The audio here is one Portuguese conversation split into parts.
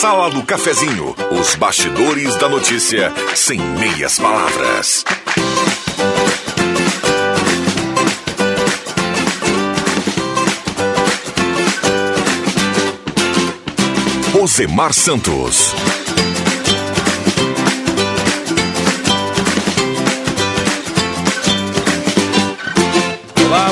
Sala do Cafezinho, os bastidores da notícia sem meias palavras. Osemar Santos.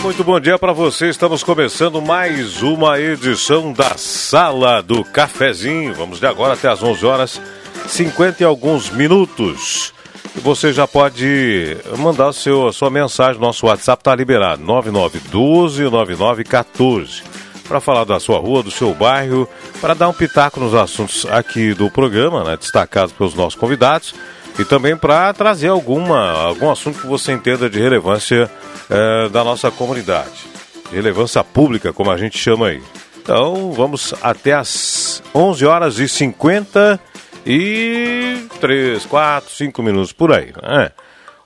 Muito bom dia para você. Estamos começando mais uma edição da Sala do Cafezinho. Vamos de agora até as 11 horas 50 e alguns minutos. Você já pode mandar seu, sua mensagem. Nosso WhatsApp está liberado: 9912 9914. Para falar da sua rua, do seu bairro, para dar um pitaco nos assuntos aqui do programa, né, destacados pelos nossos convidados, e também para trazer alguma, algum assunto que você entenda de relevância é, da nossa comunidade. De relevância pública, como a gente chama aí. Então, vamos até as 11 horas e 50 e 3, 4, 5 minutos por aí. Né?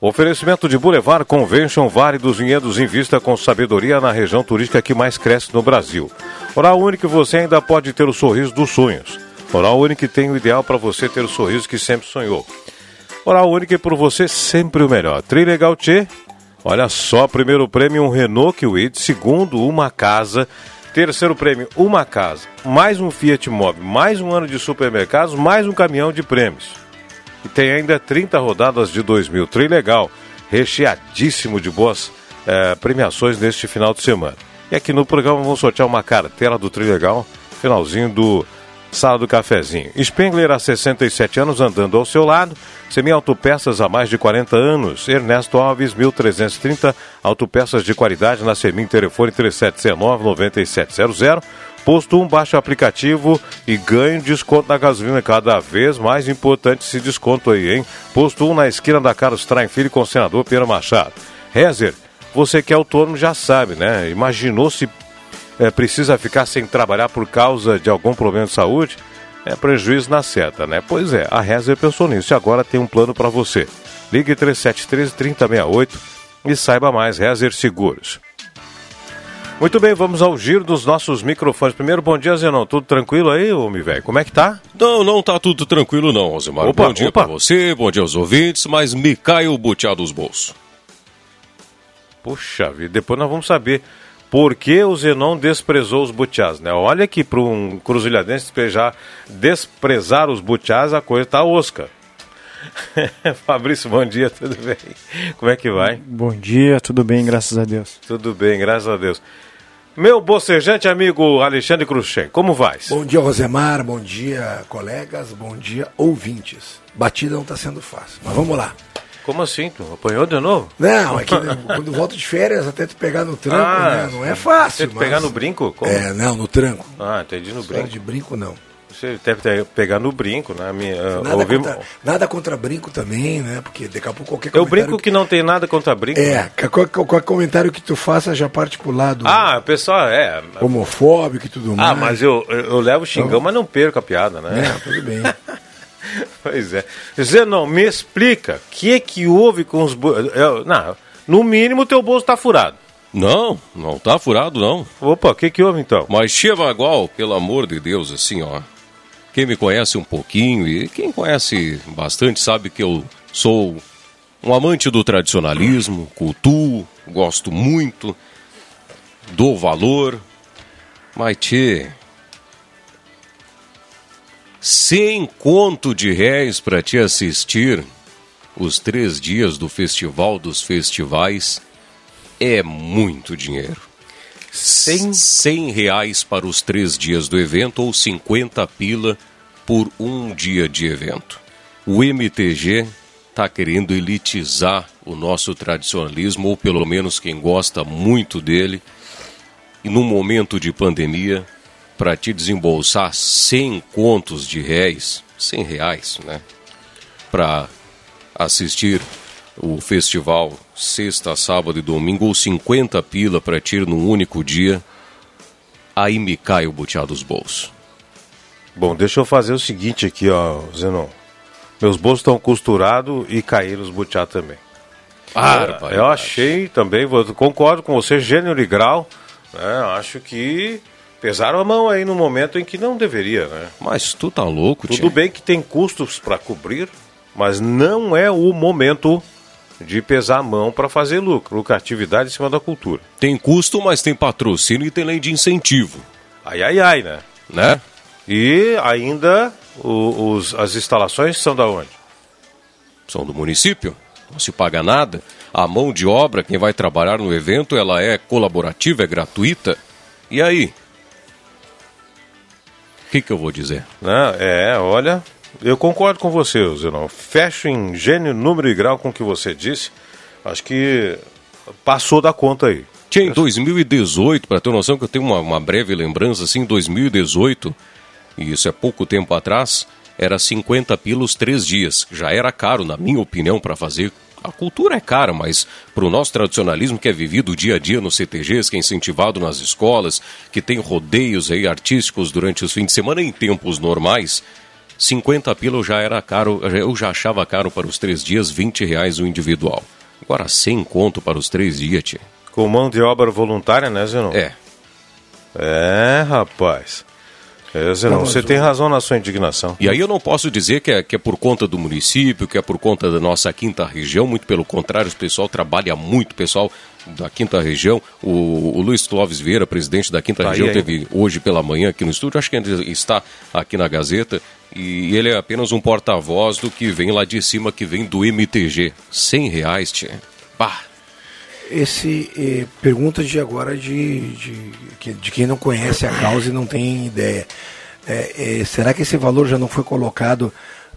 Oferecimento de Boulevard Convention Vale dos Vinhedos em vista com sabedoria na região turística que mais cresce no Brasil. Oral Único você ainda pode ter o sorriso dos sonhos. Oral Único tem o ideal para você ter o sorriso que sempre sonhou. Oral Único é por você sempre o melhor. Trilegal T, olha só, primeiro prêmio um Renault Kwid, segundo uma casa, terceiro prêmio uma casa, mais um Fiat Mobi, mais um ano de supermercados, mais um caminhão de prêmios. E tem ainda 30 rodadas de 2000, Trilegal, recheadíssimo de boas eh, premiações neste final de semana. E aqui no programa vamos sortear uma cartela do Trilegal, finalzinho do Sala do Cafezinho. Spengler há 67 anos andando ao seu lado. Semi Autopeças há mais de 40 anos. Ernesto Alves, 1330. Autopeças de qualidade na Semin. Telefone 3719-9700. Posto 1, baixa o aplicativo e ganhe desconto na gasolina. Cada vez mais importante esse desconto aí, hein? Posto 1 na esquina da Carlos Traem Filho com o senador Pedro Machado. Rezer, você que é autônomo já sabe, né? Imaginou se é, precisa ficar sem trabalhar por causa de algum problema de saúde? É prejuízo na seta, né? Pois é, a Rezer pensou nisso e agora tem um plano para você. Ligue 3713-3068 e saiba mais, Rezer Seguros. Muito bem, vamos ao giro dos nossos microfones. Primeiro, bom dia, Zenon. Tudo tranquilo aí, homem velho? Como é que tá? Não, não tá tudo tranquilo não, Osimar. Opa, bom dia opa. pra você, bom dia aos ouvintes, mas me cai o butiá dos bolsos. Puxa vida, depois nós vamos saber por que o Zenon desprezou os butiás, né? Olha que para um cruzilhadense desprejar, desprezar os butiás, a coisa tá osca. Fabrício, bom dia, tudo bem? Como é que vai? Bom dia, tudo bem, graças a Deus. Tudo bem, graças a Deus. Meu bocejante amigo Alexandre Cruxem, como vai? Bom dia, Rosemar. Bom dia, colegas. Bom dia, ouvintes. Batida não está sendo fácil, mas vamos lá. Como assim? Tu apanhou de novo? Não, é que quando volto de férias, até tu pegar no tranco, Ah, né? Não é fácil. Pegar mas- no brinco? Como? É, não, no tranco. Ah, entendi no brinco. de brinco, não. Você deve pegar no brinco, né? Ah, Nada, ouvi- contra, nada contra brinco também, né? Porque daqui a pouco qualquer Eu brinco que não tem nada contra brinco. É, que- qual- qualquer comentário que tu faça já parte pro lado Ah, pessoal, é. homofóbico e tudo mais. Ah, mas eu, eu levo xingão, mas não perco a piada, né? É, tudo bem. Pois é. Zenon, me explica, o que que houve com os... bu- eu- Não, no mínimo teu bolso tá furado. Não, não tá furado não. Opa, o que que houve então? Mas Chevagual, pelo amor de Deus, assim, ó. Quem me conhece um pouquinho e quem conhece bastante sabe que eu sou um amante do tradicionalismo, cultuo, gosto muito, dou valor. Mas, tchê, sem conto de réis para te assistir os três dias do Festival dos Festivais é muito dinheiro. Sem- 100 reais para os três dias do evento ou 50 pila por um dia de evento. O MTG está querendo elitizar o nosso tradicionalismo, ou pelo menos quem gosta muito dele, e num momento de pandemia, para te desembolsar 100 contos de réis, 100 reais, né? Para assistir o festival sexta, sábado e domingo, ou 50 pila para ti num único dia, aí me cai o butiá dos bolsos. Bom, deixa eu fazer o seguinte aqui, ó, Zenon. Meus bolsos estão costurados e caíram os butiá também. Ah, eu achei também, concordo com você, gênero e grau, né? Acho que pesaram a mão aí no momento em que não deveria, né? Mas tu tá louco, Tudo bem que tem custos para cobrir, mas não é o momento de pesar a mão para fazer lucro, lucratividade em cima da cultura. Tem custo, mas tem patrocínio e tem lei de incentivo, Ai, ai, ai, né? né? E ainda o- os, as instalações são da onde? São do município, não se paga nada. A mão de obra, quem vai trabalhar no evento, ela é colaborativa, é gratuita. E aí? O que, que eu vou dizer? Né? É, olha, eu concordo com você, Zenon. Fecho em gênio, número e grau com o que você disse. Acho que passou da conta aí. Tinha em 2018, para ter noção que eu tenho uma, uma breve lembrança, assim, em 2018, e isso é pouco tempo atrás, era 50 pilos três dias. Já era caro, na minha opinião, para fazer. A cultura é cara, mas para o nosso tradicionalismo que é vivido dia a dia nos CTGs, que é incentivado nas escolas, que tem rodeios aí artísticos durante os fins de semana em tempos normais, 50 pila já era caro, eu já achava caro para os três dias, 20 reais o individual. Agora 100 conto para os três dias, tia. Com mão de obra voluntária, né, Zenon? É, É, rapaz. É, Zenon, Não, você tem razão na sua indignação. E aí eu não posso dizer que é, que é por conta do município, que é por conta da nossa quinta região, muito pelo contrário, o pessoal trabalha muito, o pessoal da quinta região. O, o Luiz Clóvis Vieira, presidente da quinta Tá aí região, ainda. teve hoje pela manhã aqui no estúdio, acho que ainda está aqui na Gazeta, e ele é apenas um porta-voz do que vem lá de cima, que vem do MTG. 100 reais, tia. Pá. Esse eh, pergunta de agora de, de, que- de quem não conhece a causa e não tem ideia. É, é, será que esse valor já não foi colocado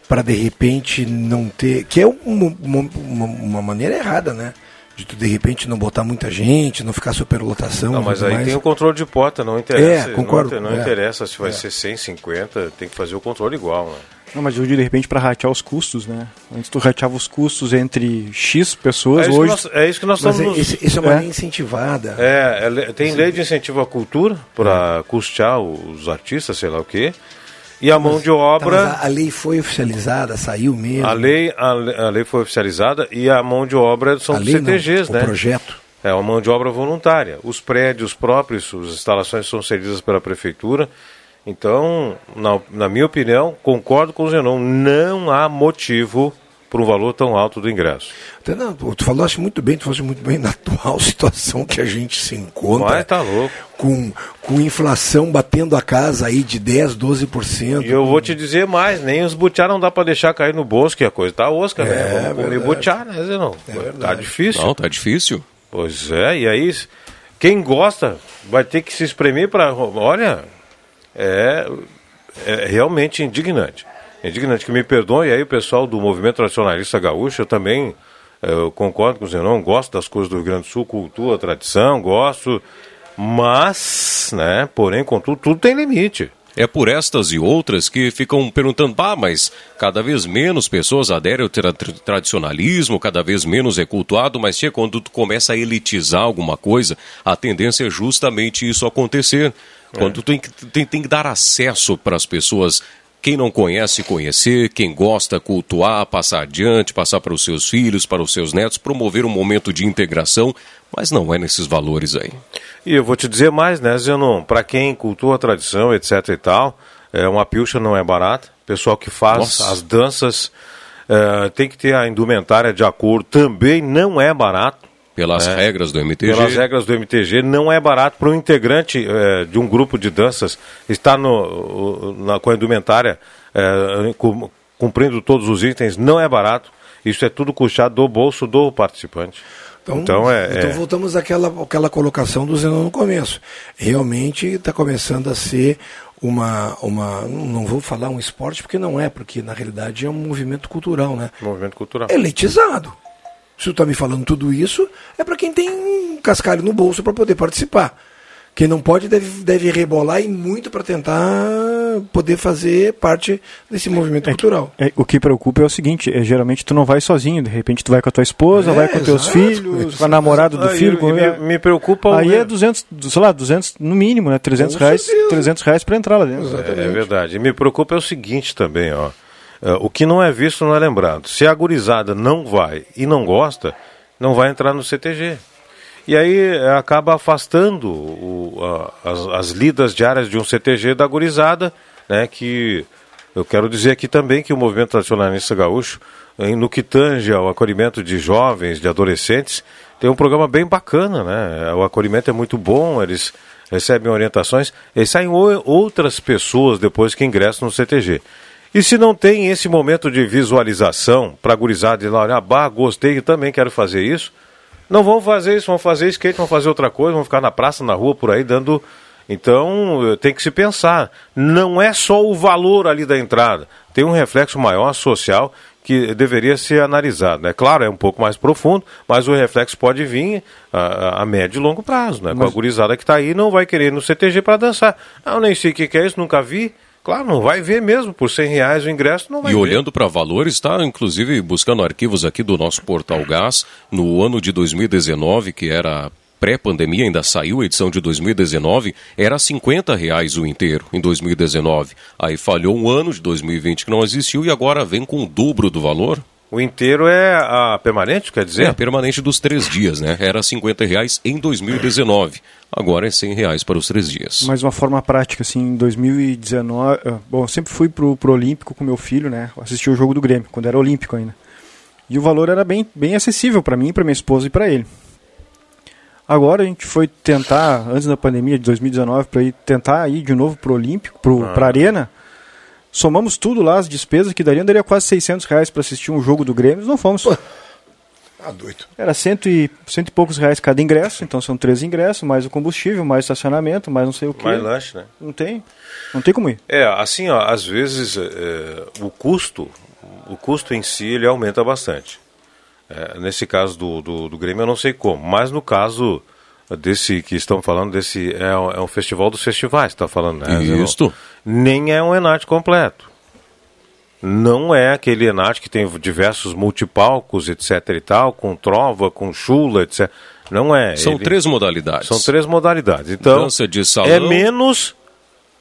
para de repente não ter. Que é uma, uma, uma- maneira errada, né? De tu de repente não botar muita gente, não ficar superlotação. Não, mas aí mais. tem o controle de porta, não interessa. É, concordo, Não, não é. interessa se vai É. ser 150, tem que fazer o controle igual, né? Não, mas de repente para ratear os custos, né? Antes tu rateava os custos entre X pessoas, É isso, hoje. que nós, é isso que nós Mas estamos. é, esse- isso é uma É. lei incentivada. É, é tem lei de incentivo à cultura para custear os artistas, sei lá o quê. E a mão de Tá, mas obra. a, a lei foi oficializada, saiu mesmo. A lei, a, a lei foi oficializada e a mão de obra são A dos lei não, CTGs, o né? projeto. É uma mão de obra voluntária. Os prédios próprios, as instalações são cedidas pela prefeitura. Então, na, na minha opinião, concordo com o Zenon, não há motivo para um valor tão alto do ingresso. Não, tu falaste muito bem, tu falaste muito bem na atual situação que a gente se encontra. Mas tá louco. Com, com inflação batendo a casa aí de 10, 12%. E eu vou te dizer mais, nem os butiá não dá para deixar cair no bolso, que a coisa tá osca, né? É, Vamos comer butiá, né, Zenon? tá verdade. difícil. Não, tá difícil. Pois é, e aí, quem gosta vai ter que se espremer para. Olha, é, é realmente indignante. Indignante, que me perdoe aí o pessoal do movimento tradicionalista gaúcho, eu também eh, eu concordo com o Zenon, gosto das coisas do Rio Grande do Sul, cultura, tradição, gosto, mas, né, porém, contudo, tudo tem limite. É por estas e outras que ficam perguntando, ah, mas cada vez menos pessoas aderem ao tra- tra- tradicionalismo, cada vez menos é cultuado, mas tia, quando tu começa a elitizar alguma coisa, a tendência é justamente isso acontecer. Quando tu tem que, tem, tem que dar acesso para as pessoas, quem não conhece, conhecer, quem gosta, cultuar, passar adiante, passar para os seus filhos, para os seus netos, promover um momento de integração, mas não é nesses valores aí. E eu vou te dizer mais, né, Zenon? Para quem cultua a tradição, etc e tal, é, uma pilcha não é barata. Pessoal que faz Nossa. as danças é, tem que ter a indumentária de acordo, também não é barato. Pelas É. regras do MTG. Pelas regras do MTG, não é barato para um integrante é, de um grupo de danças estar no, na, com a indumentária é, cum- cumprindo todos os itens, não é barato. Isso é tudo custeado do bolso do participante. Então, é, então é- voltamos àquela, àquela colocação do Zenon no começo. Realmente está começando a ser uma, uma. Não vou falar um esporte, porque não é, porque na realidade é um movimento cultural, né? movimento cultural. Elitizado. Se tu está me falando tudo isso, é para quem tem um cascalho no bolso para poder participar. Quem não pode deve, deve rebolar e muito para tentar poder fazer parte desse movimento É, cultural. é, o que preocupa é o seguinte, é, geralmente tu não vai sozinho, de repente tu vai com a tua esposa, É, vai com teus exato. filhos, com a namorada do filho. me, me preocupa o- Aí é 200, sei lá, 200 no mínimo, né? 300 Com reais, certeza. 300 reais pra entrar lá dentro. É verdade. E me preocupa é o seguinte também, ó. É, O que não é visto não é lembrado. Se a gurizada não vai e não gosta, não vai entrar no CTG. E aí é, acaba afastando o- a- as, as lidas diárias de um CTG da gurizada, né? Que eu quero dizer aqui também que o movimento tradicionalista gaúcho, no que tange ao acolhimento de jovens, de adolescentes, tem um programa bem bacana, né? O acolhimento é muito bom, eles recebem orientações, e saem outras pessoas depois que ingressam no CTG. E se não tem esse momento de visualização para a gurizada ir lá olhar, bah, gostei, também quero fazer isso, não vão fazer isso, vão fazer skate, vão fazer outra coisa, vão ficar na praça, na rua, por aí, dando. Então, eh, tem que se pensar. Não é só o valor ali da entrada, tem um reflexo maior social que deveria ser analisado. É claro, é um pouco mais profundo, mas o reflexo pode vir a, a médio e longo prazo. Né? Com a gurizada que está aí, não vai querer ir no CTG para dançar. Ah, eu nem sei o que, que é isso, nunca vi. Claro, não vai ver mesmo. Por 100 reais o ingresso, não vai E ver. olhando para valores, está inclusive buscando arquivos aqui do nosso portal Gás, no ano de 2019, que era pré-pandemia, ainda saiu a edição de 2019, era 50 reais o inteiro em 2019. Aí falhou um ano de 2020 que não existiu e agora vem com o dobro do valor. O inteiro é a permanente, quer dizer? É, permanente dos três dias, né? Era 50 reais em 2019. Agora é 100 reais para os três dias. Mas uma forma prática, assim, em 2019. ah, Bom, eu sempre fui pro, pro Olímpico com meu filho, né? Assisti o jogo do Grêmio, quando era Olímpico ainda. E o valor era bem, bem acessível para mim, para minha esposa e para ele. Agora a gente foi tentar, antes da pandemia de 2019, para ir tentar ir de novo pro Olímpico, pro, pra Arena. Somamos tudo lá, as despesas que daria, daria quase 600 reais para assistir um jogo do Grêmio. Nós não fomos. Ah, doido. Era cento e, cento e poucos reais cada ingresso, então são três ingressos, mais o combustível, mais estacionamento, mais não sei o que. Mais lanche, né? Não tem. Não tem como ir. É, assim, ó, às vezes é, o custo, o custo em si, ele aumenta bastante. É, nesse caso do, do, do Grêmio, eu não sei como, mas no caso desse que estão falando, desse é, um- é um festival dos festivais, está falando, né? Isto. Nem é um Enate completo. Não é aquele Enate que tem diversos multipalcos, etc e tal, com trova, com chula, etc. Não é. São Ele- três modalidades. São três modalidades. Então, Dança de salão. é menos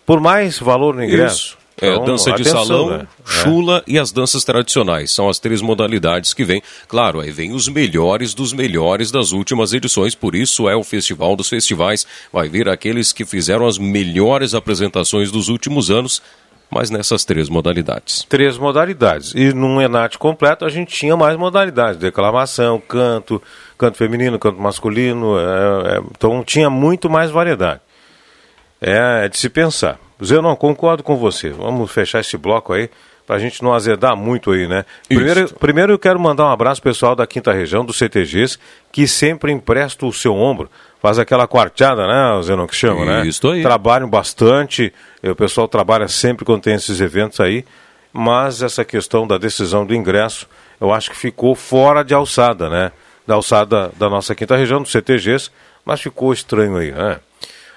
por mais valor no ingresso. Isso. É, Então, dança de atenção, salão, né? chula e as danças tradicionais. São as três modalidades que vêm. Claro, aí vem os melhores dos melhores das últimas edições, por isso é o Festival dos Festivais. Vai vir aqueles que fizeram as melhores apresentações dos últimos anos, mas nessas três modalidades. Três modalidades. E num Enate completo a gente tinha mais modalidades: declamação, canto, canto feminino, canto masculino. é, é, então tinha muito mais variedade. É, de se pensar. Zé, não, concordo com você. Vamos fechar esse bloco aí para a gente não azedar muito aí, né? Primeiro, Isso. primeiro eu quero mandar um abraço pessoal da quinta região, dos CTGs, que sempre empresta o seu ombro, faz aquela quarteada, né, Zenon, que chama, né? Isso aí. Trabalham bastante, e o pessoal trabalha sempre quando tem esses eventos aí, mas essa questão da decisão do ingresso, eu acho que ficou fora de alçada, né? Da alçada da nossa quinta região, dos CTGs, mas ficou estranho aí, né?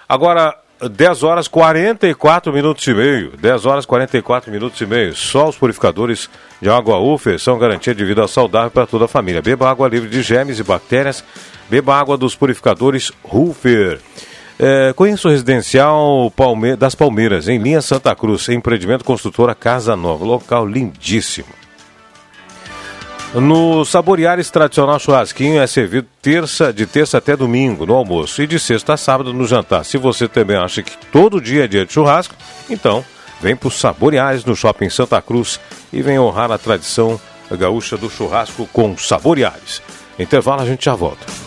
Agora, 10 horas 44 minutos e meio. 10 horas 44 minutos e meio. Só os purificadores de água UFER são garantia de vida saudável para toda a família. Beba água livre de germes e bactérias. Beba água dos purificadores Rufer. É, conheço o residencial Palme- das Palmeiras, em linha Santa Cruz, empreendimento construtora Casa Nova. Local lindíssimo. No Saboreares Tradicional Churrasquinho é servido terça, de terça até domingo no almoço e de sexta a sábado no jantar. Se você também acha que todo dia é dia de churrasco, então vem para o Saboreares no Shopping Santa Cruz e vem honrar a tradição gaúcha do churrasco com Saboreares. Intervalo, a gente já volta.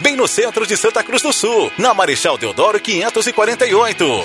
bem no centro de Santa Cruz do Sul, na Marechal Deodoro 548.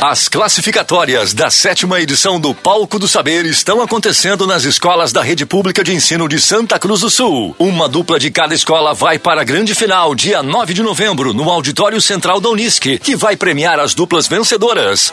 As classificatórias da sétima edição do Palco do Saber estão acontecendo nas escolas da Rede Pública de Ensino de Santa Cruz do Sul. Uma dupla de cada escola vai para a grande final, dia 9 de novembro, no Auditório Central da Unisc, que vai premiar as duplas vencedoras.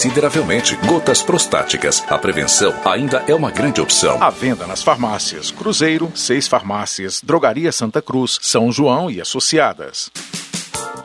consideravelmente. Gotas prostáticas. A prevenção ainda é uma grande opção. À venda nas farmácias Cruzeiro, seis farmácias, Drogaria Santa Cruz, São João e Associadas.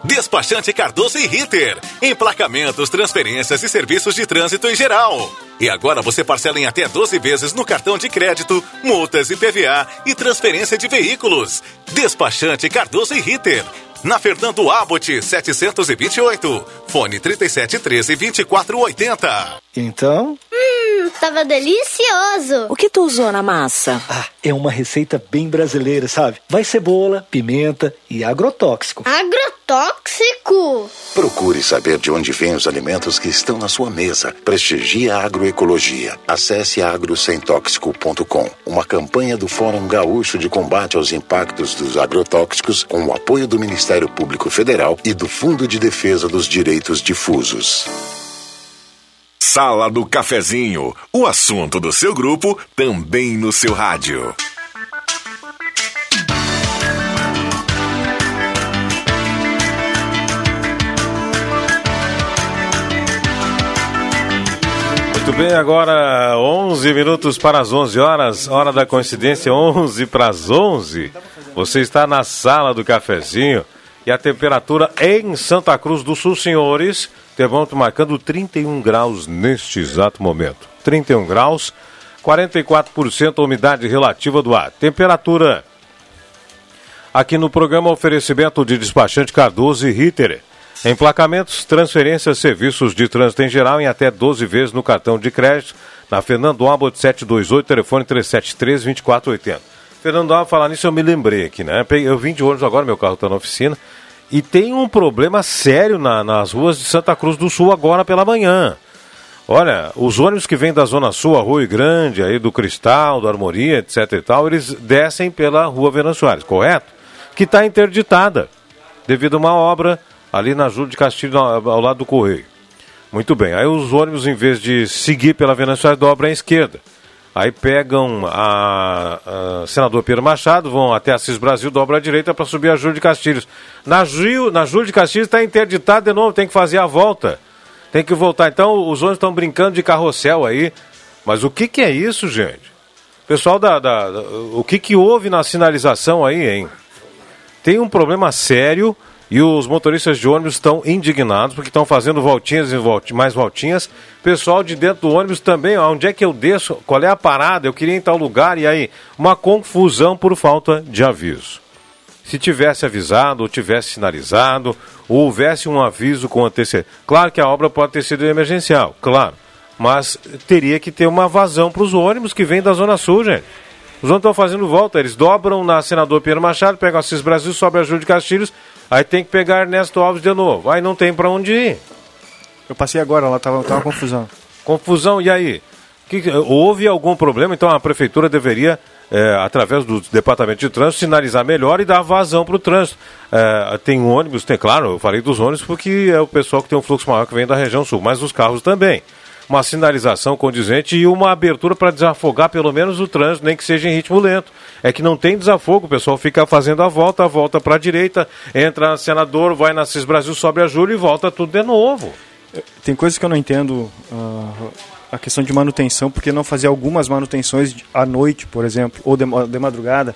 Despachante Cardoso e Ritter. Emplacamentos, transferências e serviços de trânsito em geral. E agora você parcela em até 12 vezes no cartão de crédito, multas e PVA e transferência de veículos. Despachante Cardoso e Ritter na Fernando Abbott 728. Fone 3713 2480. Então? Hum, tava delicioso. O que tu usou na massa? Ah, é uma receita bem brasileira, sabe? Vai cebola, pimenta e agrotóxico. Agrotóxico? Procure saber de onde vêm os alimentos que estão na sua mesa. Prestigie a agroecologia. Acesse agrosemtóxico.com. Uma campanha do Fórum Gaúcho de Combate aos Impactos dos Agrotóxicos com o apoio do Ministério Público Federal e do Fundo de Defesa dos Direitos Difusos. Sala do Cafezinho, o assunto do seu grupo também no seu rádio. Muito bem, agora 11 minutos para as 11 horas, hora da coincidência, 11 para as 11. Você está na sala do cafezinho e a temperatura em Santa Cruz do Sul, senhores, termômetro marcando 31 graus neste exato momento. 31 graus, 44% a umidade relativa do ar. Temperatura aqui no programa oferecimento de despachante Cardoso e Ritter. Emplacamentos, transferências, serviços de trânsito em geral em até 12 vezes no cartão de crédito. Na Fernando Abbott 728, telefone 373-2480. Fernando Abbott, falar nisso, eu me lembrei aqui, né? Eu vim de ônibus agora, meu carro está na oficina. E tem um problema sério na, nas ruas de Santa Cruz do Sul agora pela manhã. Olha, os ônibus que vêm da Zona Sul, Arroio Grande, aí do Cristal, do Armoria, etc e tal, eles descem pela Rua Soares, correto? Que está interditada devido a uma obra ali na Júlio de Castilho, ao lado do Correio. Muito bem, aí os ônibus, em vez de seguir pela Soares, dobram à esquerda. Aí pegam a, a senador Pedro Machado, vão até Assis Brasil, dobram à direita para subir a Júlio de Castilhos. Na, Júlio, na Júlio de Castilhos está interditado de novo, tem que fazer a volta. Tem que voltar. Então os ônibus estão brincando de carrossel aí. Mas o que, que é isso, gente? Pessoal da, da, da. O que, que houve na sinalização aí, hein? Tem um problema sério e os motoristas de ônibus estão indignados porque estão fazendo voltinhas e volt... mais voltinhas. Pessoal de dentro do ônibus também, onde é que eu desço? Qual é a parada? Eu queria ir em tal lugar e aí uma confusão por falta de aviso. Se tivesse avisado, ou tivesse sinalizado, ou houvesse um aviso com antecedência. Claro que a obra pode ter sido emergencial, claro. Mas teria que ter uma vazão para os ônibus que vêm da Zona Sul, gente. Os ônibus estão fazendo volta, eles dobram na Senador Pedro Machado, pegam Assis Brasil, sobe a Júlio de Castilhos, aí tem que pegar Ernesto Alves de novo. Aí não tem para onde ir. Eu passei agora, lá tava, tava confusão. Confusão, e aí? Que, houve algum problema? Então a prefeitura deveria, é, através do departamento de trânsito, sinalizar melhor e dar vazão para o trânsito. É, tem ônibus, tem, claro, eu falei dos ônibus porque é o pessoal que tem um fluxo maior que vem da região sul, mas os carros também. Uma sinalização condizente e uma abertura para desafogar pelo menos o trânsito, nem que seja em ritmo lento. É que não tem desafogo, o pessoal fica fazendo a volta, a volta para a direita, entra senador, vai na CIS Brasil, sobe a Júlio e volta tudo de novo. Tem coisas que eu não entendo. Uh, a questão de manutenção, porque não fazer algumas manutenções à noite, por exemplo, ou de, de madrugada.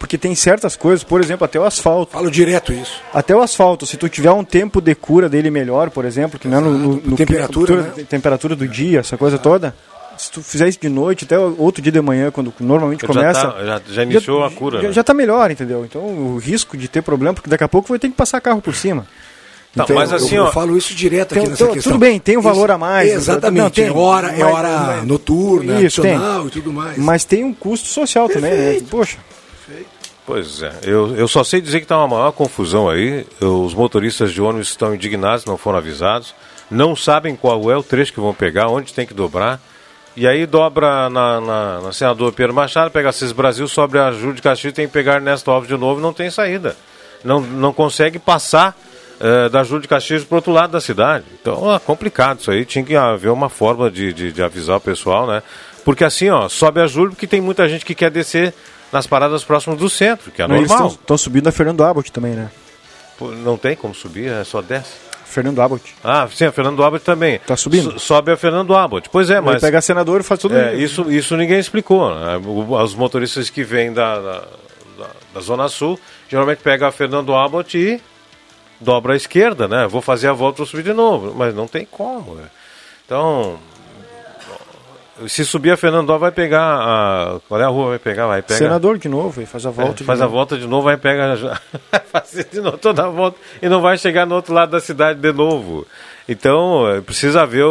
Porque tem certas coisas, por exemplo, até o asfalto. Falo direto isso. Até o asfalto, se tu tiver um tempo de cura dele melhor, por exemplo, que não é no, no, no temperatura, né? temperatura do dia, essa coisa toda, se tu fizer isso de noite, até outro dia de manhã, quando normalmente já começa. Tá, já, já, iniciou já, a cura. Já, né? já tá melhor, entendeu? Então o risco de ter problema, porque daqui a pouco vai ter que passar carro por cima. Não, então, mas assim, eu, ó, eu falo isso direto aqui tem, nessa tem, questão. Tudo bem, tem um valor isso, a mais. Exatamente, não, tem, é hora, é hora mas, noturna, isso, adicional e tudo mais. Mas tem um custo social Perfeito. também, né? Poxa. Pois é, eu, eu só sei dizer que está uma maior confusão aí. Os motoristas de ônibus estão indignados, não foram avisados, não sabem qual é o trecho que vão pegar, onde tem que dobrar. E aí dobra na, na, na senador Pedro Machado, pega Cis Brasil, sobre a Júlio de Castilho, tem que pegar Ernesto Alves de novo, não tem saída. Não, não consegue passar uh, da Júlio de Castilhos para o outro lado da cidade. Então é complicado isso aí, tinha que haver uma forma de, de, de avisar o pessoal, né? Porque assim, ó, sobe a Júlio porque tem muita gente que quer descer nas paradas próximas do centro, que é normal. Eles estão subindo a Fernando Abbott também, né? Pô, Não tem como subir, é só desce. Fernando Abbott. Ah, sim, a Fernando Abbott também. Tá subindo? So- sobe a Fernando Abbott. Pois é, mas. pega senador e faz tudo É, isso, isso ninguém explicou. né? Os motoristas que vêm da, da, da- Zona Sul geralmente pega a Fernando Abbott e dobra à esquerda, né? Vou fazer a volta, vou subir de novo. Mas não tem como. né? Então. Se subir a Fernando vai pegar a. Qual é a rua? Vai pegar? Vai pegar. Senador de novo, e faz a É, volta. de faz a novo. volta de novo, vai pegar. fazer de novo toda a volta e não vai chegar no outro lado da cidade de novo. Então, eh, precisa haver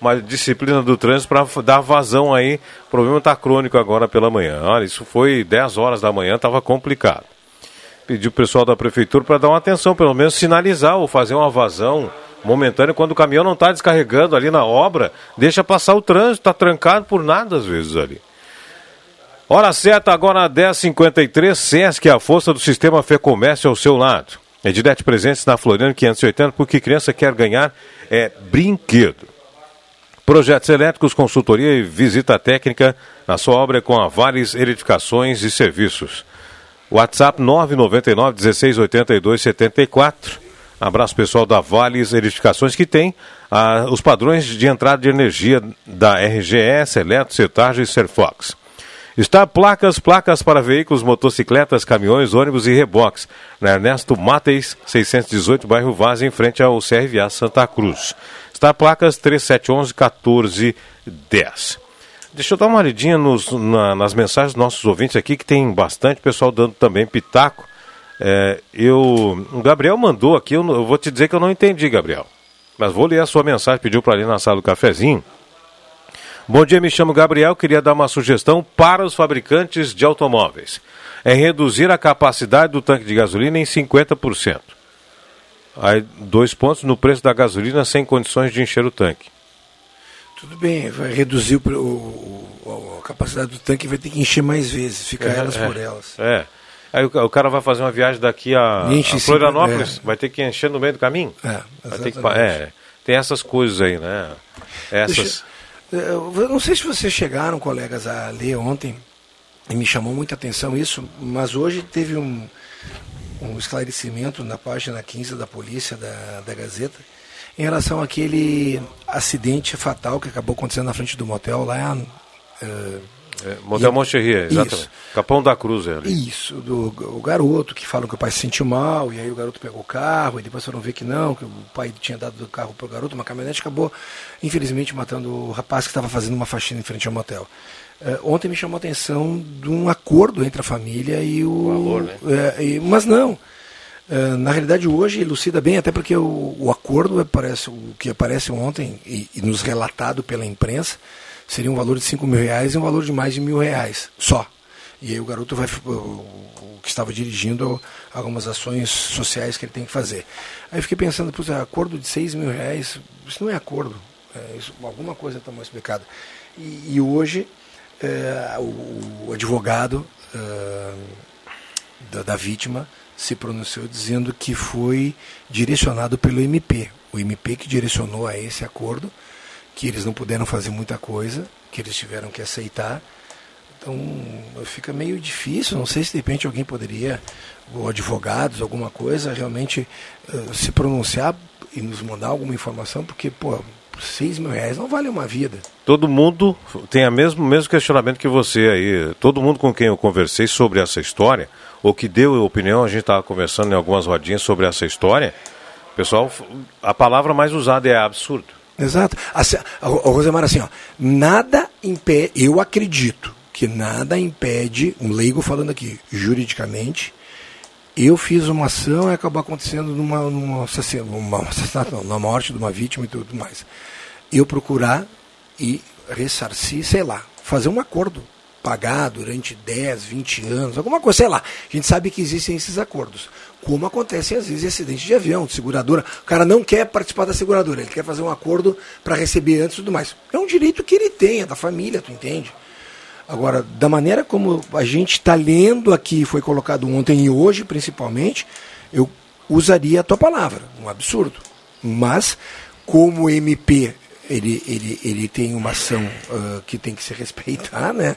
uma disciplina do trânsito para dar vazão aí. O problema está crônico agora pela manhã. Olha, isso foi 10 horas da manhã, estava complicado. Pedi o pessoal da prefeitura para dar uma atenção, pelo menos sinalizar ou fazer uma vazão momentânea quando o caminhão não está descarregando ali na obra, deixa passar o trânsito, está trancado por nada às vezes ali. Hora certa, agora 10h53, Sesc, a força do sistema Fê Comércio ao seu lado. Edilete presentes na Floriano 580, porque criança quer ganhar é brinquedo. Projetos elétricos, consultoria e visita técnica na sua obra com a Vales Edificações e Serviços. WhatsApp 999 1682 74. Abraço pessoal da Vales Edificações que tem ah, os padrões de entrada de energia da RGS, Eletro, Cetarge e Serfox. Está placas, placas para veículos, motocicletas, caminhões, ônibus e reboques. Na Ernesto Mateis, 618, bairro Vaz, em frente ao CRVA Santa Cruz. Está placas 3711 1410. Deixa eu dar uma olhadinha nos- na- nas mensagens dos nossos ouvintes aqui, que tem bastante pessoal dando também pitaco. É, eu, o Gabriel mandou aqui, eu, eu vou te dizer que eu não entendi, Gabriel. Mas vou ler a sua mensagem, pediu para ali na sala do cafezinho. Bom dia, me chamo Gabriel. Queria dar uma sugestão para os fabricantes de automóveis. É reduzir a capacidade do tanque de gasolina em 50%. Aí, dois pontos no preço da gasolina sem condições de encher o tanque. Tudo bem, vai reduzir o, o- a capacidade do tanque e vai ter que encher mais vezes, ficar elas é, por elas. É. Aí o, o cara vai fazer uma viagem daqui a, a Florianópolis, é. vai ter que encher no meio do caminho. É, Vai ter que, é, tem essas coisas aí, né? Essas. Deixa- Eu não sei se vocês chegaram, colegas, a ler ontem, e me chamou muita atenção isso, mas hoje teve um, um esclarecimento na página 15 da polícia, da, da Gazeta, em relação àquele acidente fatal que acabou acontecendo na frente do motel lá. É, Motel e- exatamente. Isso. Capão da Cruz é ali. Isso, do o garoto que falam que o pai se sentiu mal, e aí o garoto pegou o carro, e depois foram ver que não, que o pai tinha dado o carro pro garoto, uma caminhonete acabou, infelizmente, matando o rapaz que estava fazendo uma faxina em frente ao motel. Eh, ontem me chamou a atenção de um acordo entre a família e o. valor, né? e- mas não. Uh, na realidade, hoje elucida bem, até porque o, o acordo aparece, o que aparece ontem e, e, nos relatado pela imprensa seria um valor de 5 mil reais e um valor de mais de mil reais só. E aí o garoto vai, o, que estava dirigindo algumas ações sociais que ele tem que fazer. Aí fiquei pensando, putz, acordo de 6 mil reais, isso não é acordo, é, isso, alguma coisa está mal explicada. E, e hoje é, o, o, advogado é, da, da vítima se pronunciou dizendo que foi direcionado pelo MP. O MP que direcionou a esse acordo, que eles não puderam fazer muita coisa, que eles tiveram que aceitar. Então fica meio difícil, não sei se de repente alguém poderia, ou advogados, alguma coisa, realmente uh, se pronunciar e nos mandar alguma informação, porque, pô, 6 mil reais não vale uma vida. Todo mundo tem o mesmo, mesmo questionamento que você aí. Todo mundo com quem eu conversei sobre essa história, ou que deu opinião, a gente estava conversando em algumas rodinhas sobre essa história. Pessoal, a palavra mais usada é absurdo. Exato. Assim, o Rosemar, assim, ó, nada impede, eu acredito que nada impede, um leigo falando aqui, juridicamente, eu fiz uma ação e acabou acontecendo numa, numa, numa, numa morte de uma vítima e tudo mais. Eu procurar e ressarcir, sei lá, fazer um acordo, pagar durante 10, 20 anos, alguma coisa, sei lá. A gente sabe que existem esses acordos. Como acontece às vezes em acidente de avião, de seguradora. O cara não quer participar da seguradora, ele quer fazer um acordo para receber antes e tudo mais. É um direito que ele tem, é da família, tu entende? Agora, da maneira como a gente está lendo aqui, foi colocado ontem e hoje, principalmente, eu usaria a tua palavra, um absurdo. Mas, como MP ele, ele, ele tem uma ação uh, que tem que se respeitar, né?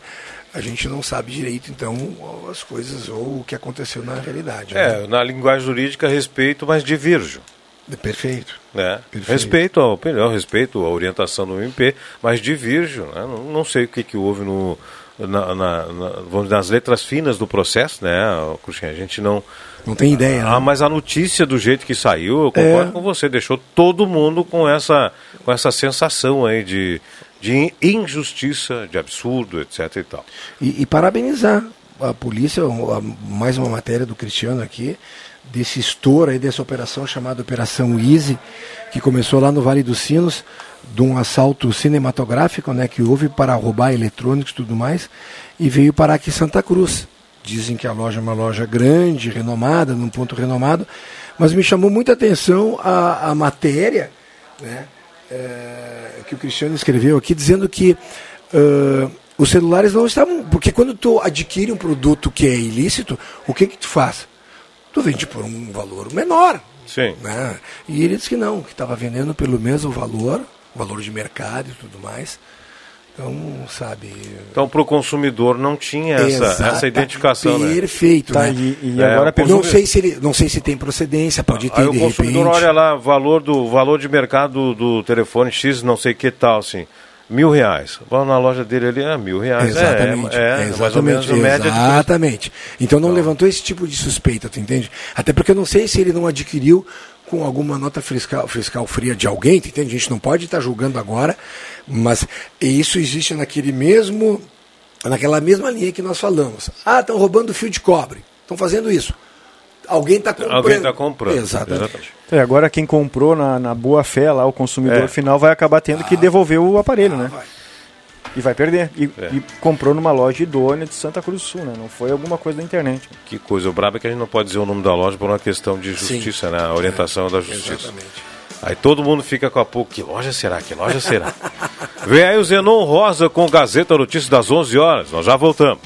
A gente não sabe direito, então, as coisas ou o que aconteceu na realidade. É, né? na linguagem jurídica, respeito, mas divirjo. Perfeito. Né? Perfeito. Respeito a opinião, respeito a orientação do MP, mas divirjo. Né? Não, não sei o que, que houve no, na, na, na, vamos nas letras finas do processo, né, Cruxinha? A gente não. Não tem ideia. Ah, né? mas a notícia do jeito que saiu, eu concordo é. com você, deixou todo mundo com essa, com essa sensação aí de, de injustiça, de absurdo, etc. e tal. E, e parabenizar a polícia, mais uma matéria do Cristiano aqui, desse estouro aí, dessa operação chamada Operação Easy, que começou lá no Vale dos Sinos de um assalto cinematográfico né, que houve para roubar eletrônicos e tudo mais, e veio parar aqui em Santa Cruz. Dizem que a loja é uma loja grande, renomada, num ponto renomado, mas me chamou muita atenção a, a matéria né, é, que o Cristiano escreveu aqui, dizendo que uh, os celulares não estavam. Porque quando tu adquire um produto que é ilícito, o que, que tu faz? Tu vende por um valor menor. Sim. Né? E ele disse que não, que estava vendendo pelo mesmo valor valor de mercado e tudo mais. Então, sabe. Então, para o consumidor não tinha essa, essa identificação, né? Perfeito, tá, né? E, e é, agora não sei se ele, não sei se tem procedência, pode ter aí de o consumidor repente. olha lá valor do valor de mercado do, do telefone X, não sei que tal, assim. Mil reais. Vamos na loja dele ali, é mil reais. Exatamente. É, é, é Exatamente. De... Então não, não levantou esse tipo de suspeita, tu entende? Até porque eu não sei se ele não adquiriu com alguma nota fiscal, fiscal fria de alguém, entende? A gente não pode estar julgando agora, mas isso existe naquele mesmo, naquela mesma linha que nós falamos. Ah, estão roubando fio de cobre, estão fazendo isso. Alguém está comprando. Alguém está comprando. Exatamente. Exatamente. É, agora quem comprou na, na boa fé lá, o consumidor é. final, vai acabar tendo ah, que devolver o aparelho, ah, né? Vai. E vai perder. E, é. e, comprou numa loja idônea de Santa Cruz do Sul, né? Não foi alguma coisa da internet. Que coisa. O brabo é que a gente não pode dizer o nome da loja por uma questão de justiça, Sim. né? A orientação é, da justiça. Exatamente. Aí todo mundo fica com a pouco. Que loja será? Que loja será? Vem aí o Zenon Rosa com Gazeta Notícias das 11 horas. Nós já voltamos.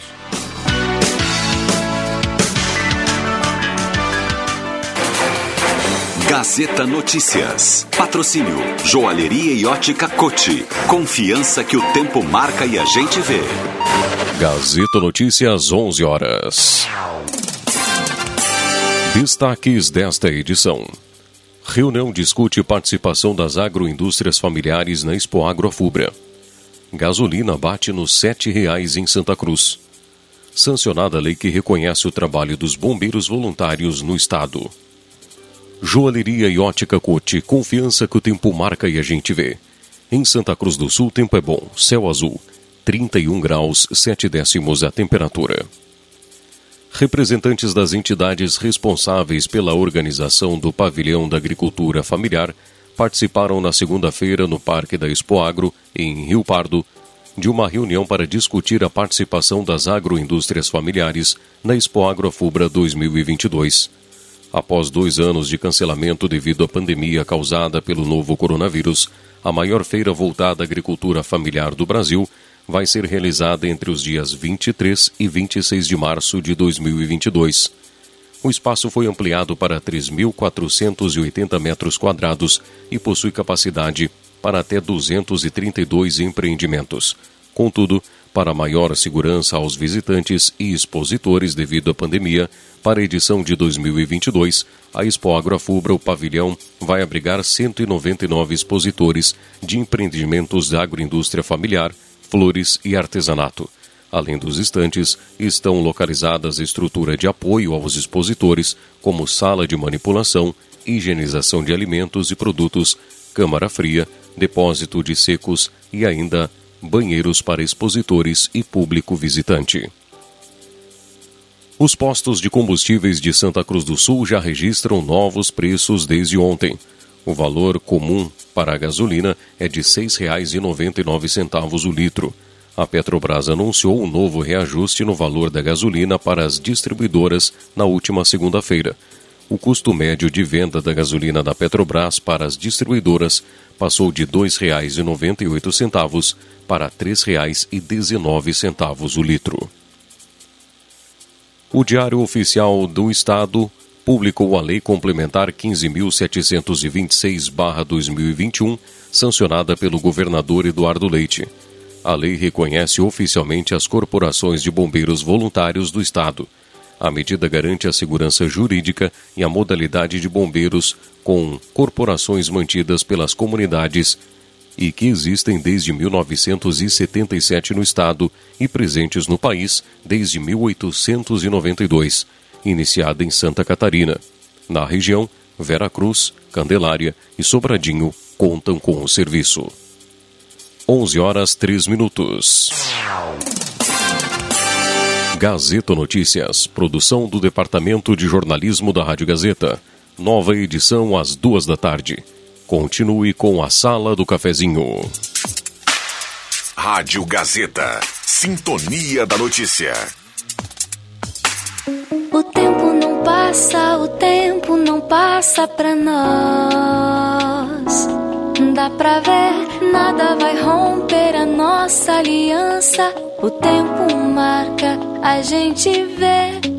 Gazeta Notícias. Patrocínio Joalheria e Ótica Cote. Confiança que o tempo marca e a gente vê. Gazeta Notícias 11 horas. Destaques desta edição. Reunião discute participação das agroindústrias familiares na Expo Agrofubra. Gasolina bate nos R$ 7,00 em Santa Cruz. Sancionada a lei que reconhece o trabalho dos bombeiros voluntários no estado. Joalheria e ótica Cote, confiança que o tempo marca e a gente vê. Em Santa Cruz do Sul, tempo é bom, céu azul, 31 graus, 7 décimos a temperatura. representantes das entidades responsáveis pela organização do Pavilhão da Agricultura Familiar participaram na segunda-feira no Parque da Expoagro, em Rio Pardo, de uma reunião para discutir a participação das agroindústrias familiares na Expoagro Fubra 2022. Após dois anos de cancelamento devido à pandemia causada pelo novo coronavírus, a maior feira voltada à agricultura familiar do Brasil vai ser realizada entre os dias 23 e 26 de março de 2022. O espaço foi ampliado para 3.480 metros quadrados e possui capacidade para até 232 empreendimentos. Contudo, para maior segurança aos visitantes e expositores devido à pandemia, para a edição de 2022, a Expo Agrofubra, o pavilhão, vai abrigar 199 expositores de empreendimentos da agroindústria familiar, flores e artesanato. Além dos estantes, estão localizadas estrutura de apoio aos expositores, como sala de manipulação, higienização de alimentos e produtos, câmara fria, depósito de secos e ainda banheiros para expositores e público visitante. Os postos de combustíveis de Santa Cruz do Sul já registram novos preços desde ontem. O valor comum para a gasolina é de R$ 6,99 o litro. A Petrobras anunciou um novo reajuste no valor da gasolina para as distribuidoras na última segunda-feira. O custo médio de venda da gasolina da Petrobras para as distribuidoras passou de R$ 2,98 para R$ 3,19 o litro. O Diário Oficial do Estado publicou a Lei Complementar 15.726-2021, sancionada pelo governador Eduardo Leite. A lei reconhece oficialmente as corporações de bombeiros voluntários do Estado. A medida garante a segurança jurídica e a modalidade de bombeiros com corporações mantidas pelas comunidades e que existem desde 1977 no Estado e presentes no país desde 1892, iniciada em Santa Catarina. Na região, Vera Cruz, Candelária e Sobradinho contam com o serviço. 11 horas 3 minutos. Gazeta Notícias, produção do Departamento de Jornalismo da Rádio Gazeta. Nova edição às duas da tarde. Continue com a Sala do Cafezinho. Rádio Gazeta. Sintonia da Notícia. O tempo não passa, o tempo não passa pra nós. Dá pra ver, nada vai romper a nossa aliança. O tempo marca, a gente vê.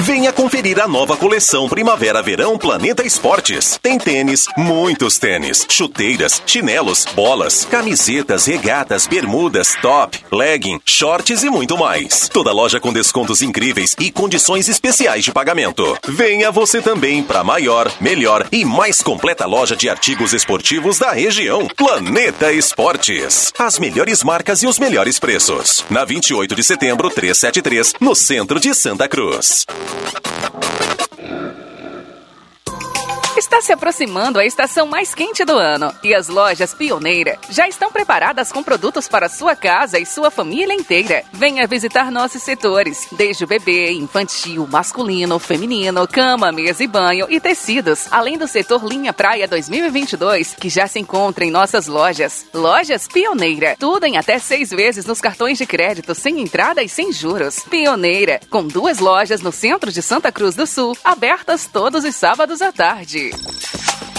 Venha conferir a nova coleção Primavera-Verão Planeta Esportes. Tem tênis, muitos tênis, chuteiras, chinelos, bolas, camisetas, regatas, bermudas, top, legging, shorts e muito mais. Toda loja com descontos incríveis e condições especiais de pagamento. Venha você também para a maior, melhor e mais completa loja de artigos esportivos da região. Planeta Esportes. As melhores marcas e os melhores preços. Na 28 de setembro, 373, no centro de Santa Cruz. Thank you. Está se aproximando a estação mais quente do ano e as lojas Pioneira já estão preparadas com produtos para sua casa e sua família inteira. Venha visitar nossos setores, desde o bebê, infantil, masculino, feminino, cama, mesa e banho e tecidos, além do setor Linha Praia 2022, que já se encontra em nossas lojas. Lojas Pioneira, tudo em até seis vezes nos cartões de crédito, sem entrada e sem juros. Pioneira, com duas lojas no centro de Santa Cruz do Sul, abertas todos os sábados à tarde. cute.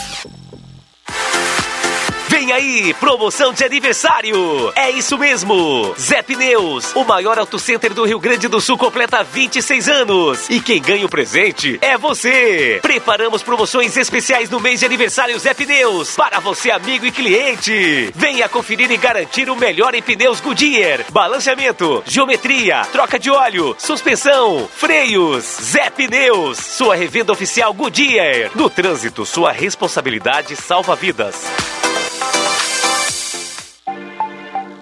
Vem aí, promoção de aniversário! É isso mesmo! Zé Pneus, o maior auto center do Rio Grande do Sul, completa 26 anos. E quem ganha o presente é você! Preparamos promoções especiais no mês de aniversário Zé Pneus, para você, amigo e cliente. Venha conferir e garantir o melhor em pneus Goodyear, balanceamento, geometria, troca de óleo, suspensão, freios. Zé Pneus, sua revenda oficial Goodyear. No trânsito, sua responsabilidade salva vidas.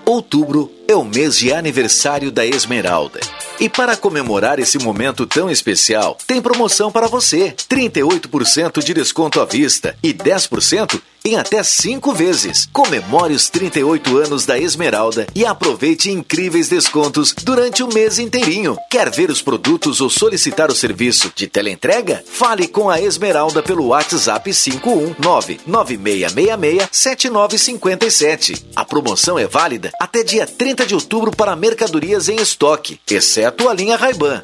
Outubro é o mês de aniversário da Esmeralda. E para comemorar esse momento tão especial, tem promoção para você: 38% de desconto à vista e 10% em até 5 vezes. Comemore os 38 anos da Esmeralda e aproveite incríveis descontos durante o mês inteirinho. Quer ver os produtos ou solicitar o serviço de teleentrega? Fale com a Esmeralda pelo WhatsApp 51996667957. A promoção é válida até dia 30 de outubro para mercadorias em estoque, exceto a linha Ray-Ban.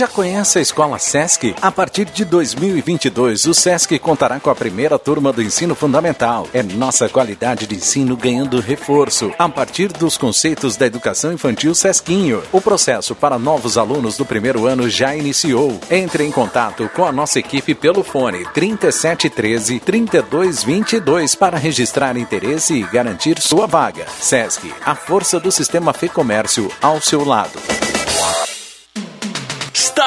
Já conhece a Escola Sesc? A partir de 2022, o Sesc contará com a primeira turma do ensino fundamental. É nossa qualidade de ensino ganhando reforço a partir dos conceitos da educação infantil Sesquinho. O processo para novos alunos do primeiro ano já iniciou. Entre em contato com a nossa equipe pelo fone 3713 3222 para registrar interesse e garantir sua vaga. Sesc, a força do sistema Fê Comércio ao seu lado.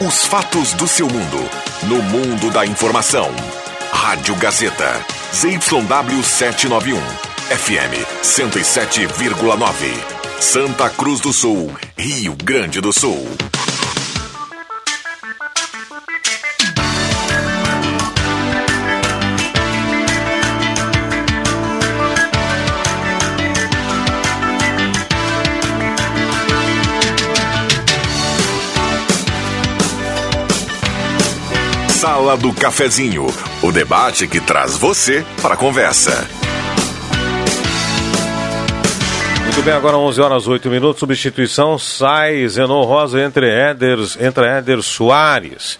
Os fatos do seu mundo. No mundo da informação. Rádio Gazeta. ZYW 791. FM 107,9. Santa Cruz do Sul. Rio Grande do Sul. Sala do Cafezinho, o debate que traz você para a conversa. Muito bem, agora 11 horas 8 minutos, substituição sai Zenon Rosa entre Éders, entre Éder Soares,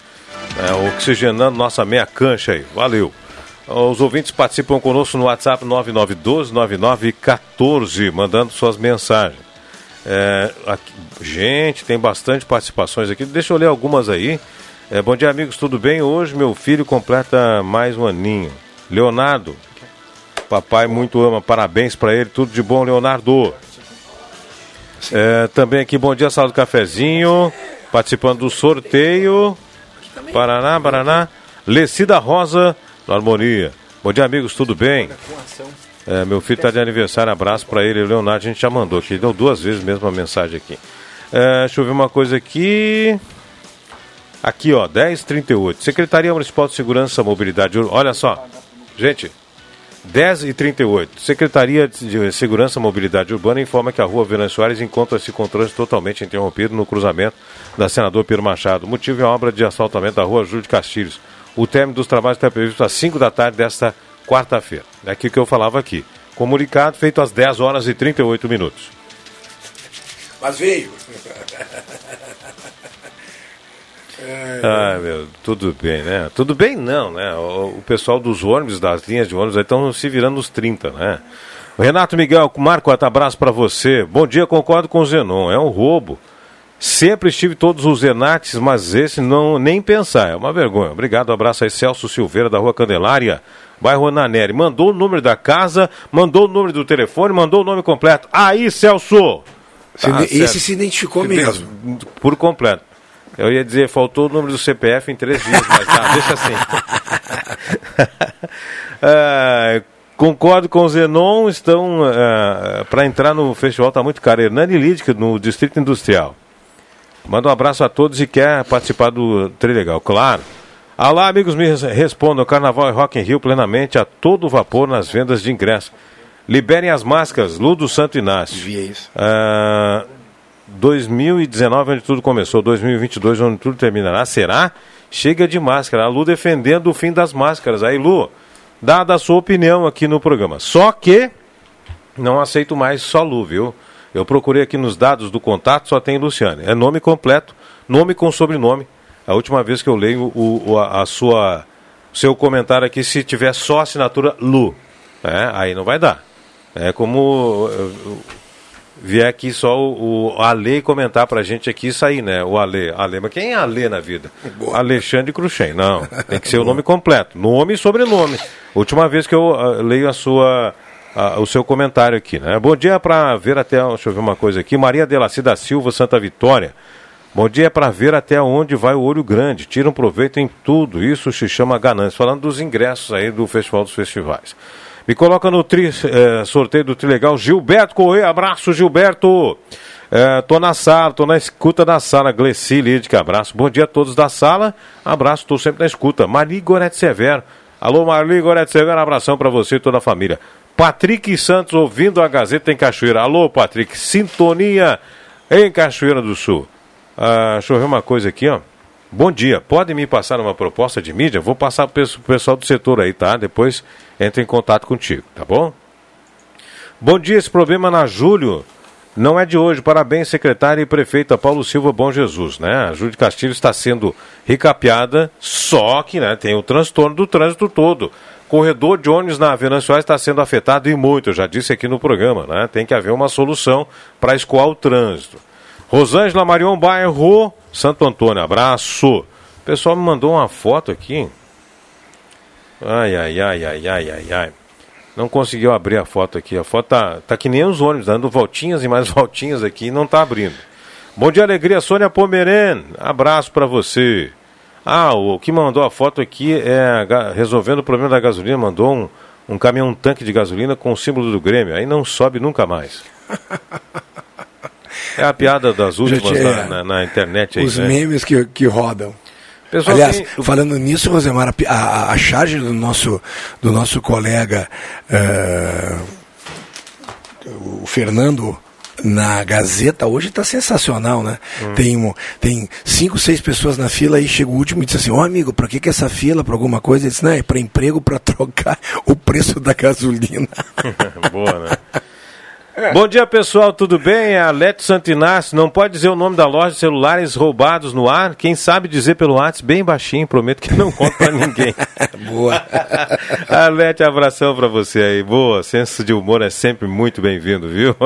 é, oxigenando nossa meia cancha aí, valeu. Os ouvintes participam conosco no WhatsApp 9912-9914, mandando suas mensagens. É, aqui, gente, tem bastante participações aqui, deixa eu ler algumas aí. É, bom dia, amigos, tudo bem? Hoje meu filho completa mais um aninho. Leonardo, papai muito ama, parabéns para ele, tudo de bom, Leonardo. É, também aqui, bom dia, sala do cafezinho, participando do sorteio. Paraná, Paraná. Lecida Rosa, no Harmonia. Bom dia, amigos, tudo bem? É, meu filho está de aniversário, abraço para ele, Leonardo, a gente já mandou aqui, deu duas vezes mesmo a mensagem aqui. É, deixa eu ver uma coisa aqui. Aqui, ó, 1038. Secretaria Municipal de Segurança Mobilidade Olha só, gente, 10 e 38. Secretaria de Segurança e Mobilidade Urbana informa que a rua Venan Soares encontra-se com trânsito totalmente interrompido no cruzamento da Senador Pedro Machado. O motivo é a obra de asfaltamento da rua Júlio de Castilhos. O término dos trabalhos está previsto às 5 da tarde desta quarta-feira. É aquilo que eu falava aqui. Comunicado feito às 10 horas e 38 minutos. Mas veio. Ah, meu, tudo bem, né? Tudo bem não, né? O, o pessoal dos ônibus, das linhas de ônibus, estão se virando nos 30, né? Renato Miguel, Marco, abraço para você. Bom dia, concordo com o Zenon, é um roubo. Sempre estive todos os Enates, mas esse não nem pensar. É uma vergonha. Obrigado, abraço aí, Celso Silveira, da Rua Candelária, bairro Ananeri. Mandou o número da casa, mandou o número do telefone, mandou o nome completo. Aí, Celso! Tá esse certo. se identificou mesmo. Por completo. Eu ia dizer, faltou o número do CPF em três dias, mas tá, deixa assim. Ah, concordo com o Zenon, estão para entrar no festival está muito caro. Hernani Lídica, no Distrito Industrial. Manda um abraço a todos e quer participar do Trilegal, claro. Alá, amigos, me res- respondam. Carnaval e Rock in Rio plenamente a todo vapor nas vendas de ingresso. Liberem as máscaras, Ludo Santo Inácio. Via isso. Ah, 2019, onde tudo começou, 2022, onde tudo terminará, será? Chega de máscara. A Lu defendendo o fim das máscaras. Aí, Lu, dada a sua opinião aqui no programa. Só que não aceito mais só Lu, viu? Eu procurei aqui nos dados do contato, só tem Luciane. É nome completo, nome com sobrenome. A última vez que eu leio o, o- a, sua seu comentário aqui, se tiver só assinatura Lu, né? aí não vai dar. É como vier aqui só o, o Ale comentar pra gente aqui e sair, né? O Ale. Ale, mas quem é Ale na vida? Alexandre Cruxem. Não, tem que ser o nome completo. Nome e sobrenome. Última vez que eu ah, leio a sua, ah, o seu comentário aqui, né? Bom dia para ver até, deixa eu ver uma coisa aqui. Maria Delaci da Silva, Santa Vitória. Bom dia para ver até onde vai o olho grande. Tira um proveito em tudo. Isso se chama ganância. Falando dos ingressos aí do Festival dos Festivais. Me coloca no tri, eh, sorteio do Trilegal. Gilberto Correia, abraço, Gilberto. Eh, tô na sala, tô na escuta da sala. Gleci Lídica, abraço. Bom dia a todos da sala. Abraço, tô sempre na escuta. Mari Gorete Severo. Alô, Marli Gorete Severo, abração para você e toda a família. Patrick Santos ouvindo a Gazeta em Cachoeira. Alô, Patrick, sintonia em Cachoeira do Sul. Ah, deixa eu ver uma coisa aqui, ó. Bom dia, pode me passar uma proposta de mídia? Vou passar para o pessoal do setor aí, tá? Depois entra em contato contigo, tá bom? Bom dia, esse problema na Júlio não é de hoje. Parabéns, secretária e prefeita Paulo Silva Bom Jesus, né? A Júlio de Castilho está sendo recapeada, só que né, tem o transtorno do trânsito todo. Corredor de ônibus na Venâncio Soares está sendo afetado e muito, eu já disse aqui no programa, né? Tem que haver uma solução para escoar o trânsito. Rosângela Marion Bairro, Santo Antônio, abraço. O pessoal me mandou uma foto aqui. Ai, ai, ai, ai, ai, ai, ai. Não conseguiu abrir a foto aqui. A foto tá, tá que nem os ônibus, dando voltinhas e mais voltinhas aqui e não tá abrindo. Bom dia, alegria, Sônia Pomeren. Abraço para você. Ah, o que mandou a foto aqui é resolvendo o problema da gasolina. Mandou um, um caminhão tanque de gasolina com o símbolo do Grêmio. Aí não sobe nunca mais. É a piada das últimas Gente, é. na, na- na internet aí, Os né? memes que, que rodam. Pessoal, Aliás, tem- falando nisso, Rosemar, a a, a, charge do nosso, do nosso colega, eh, o Fernando, na Gazeta hoje está sensacional, né? Hum. Tem, um, tem cinco, seis pessoas na fila e chega o último e diz assim, ó amigo, para que, que essa fila, para alguma coisa? Ele disse, não, é para emprego, para trocar o preço da gasolina. Boa, né? Bom dia, pessoal, tudo bem? É a Lete Santinácio. Não pode dizer o nome da loja de celulares roubados no ar? Quem sabe dizer pelo WhatsApp bem baixinho, prometo que não conto pra ninguém. Boa. Alete, abração pra você aí. Boa, senso de humor é sempre muito bem-vindo, viu?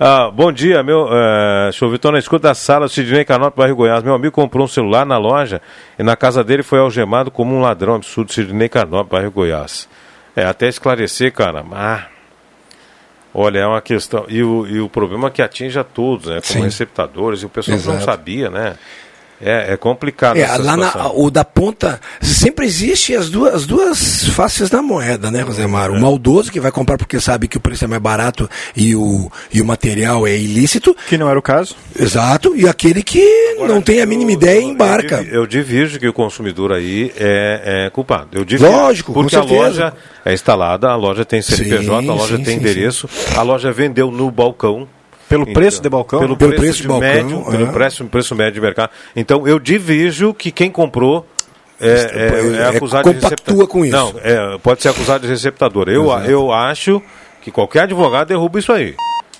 Ah, bom dia, meu. Uh, deixa eu ver, tô na escuta da sala, Sidney Canopio, bairro Goiás. Meu amigo comprou um celular na loja e na casa dele foi algemado como um ladrão absurdo, Sidney Canopio, bairro Goiás. É, até esclarecer, cara. Ah, olha, é uma questão. E o, e o problema é que atinge a todos, né? Como Sim. receptadores, e o pessoal não sabia, né? É, é complicado É, lá na, o da ponta, sempre existe as duas, as duas faces da moeda, né, Rosemar? O maldoso que vai comprar porque sabe que o preço é mais barato e o, e o material é ilícito. Que não era o caso. Exato. E aquele que não tem a mínima ideia e embarca. Eu, eu divirjo que o consumidor aí é, é culpado. Eu divirjo, Lógico, porque a loja é instalada, a loja tem CNPJ, Sim, a loja sim, tem sim, endereço, a loja vendeu no balcão. Pelo preço de balcão? Pelo, Pelo preço, preço de, de balcão, médio, pelo é. preço, preço médio de mercado. Então eu divirjo que quem comprou é, é, é É, acusado de compactua receptador. com isso. Não, é, pode ser acusado de receptador. Eu, Exato. eu acho que qualquer advogado derruba isso aí.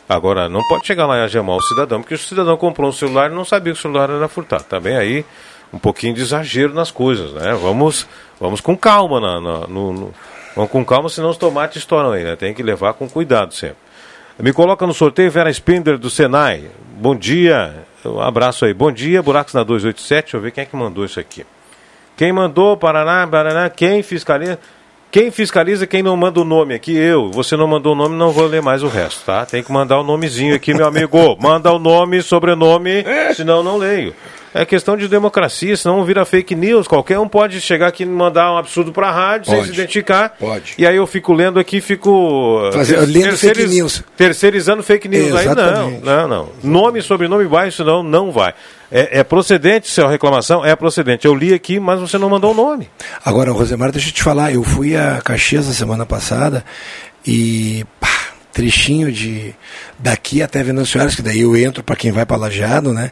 Agora, não pode chegar lá e agemar o cidadão, porque o cidadão comprou um celular e não sabia que o celular era furtado. Também aí um pouquinho de exagero nas coisas, né? Vamos, vamos com calma na, na- no, no- vamos com calma, senão os tomates estouram aí, né? Tem que levar com cuidado sempre. Me coloca no sorteio Vera Spender do Senai. Bom dia. Um abraço aí. Bom dia, Buracos na 287. Deixa eu ver quem é que mandou isso aqui. Quem mandou, Paraná, Paraná, quem fiscaliza? Quem fiscaliza, quem não manda o nome aqui? Eu. Você não mandou o nome, não vou ler mais o resto, tá? Tem que mandar o nomezinho aqui, meu amigo. Manda o nome, sobrenome, senão não leio. É questão de democracia, senão vira fake news. Qualquer um pode chegar aqui e mandar um absurdo pra rádio sem Pode. se identificar. Pode. E aí eu fico lendo aqui, fico. Fazer- lendo fake news. Terceirizando fake news. Aí não, Exatamente. não, não. Nome, sobrenome baixo, senão não vai. É, é procedente, se é uma reclamação, é procedente. Eu li aqui, mas você não mandou o nome. Agora, Rosemar, deixa eu te falar, eu fui a Caxias na semana passada e pá, trechinho de daqui até Venâncio Aires, que daí eu entro para quem vai para Lajeado, né?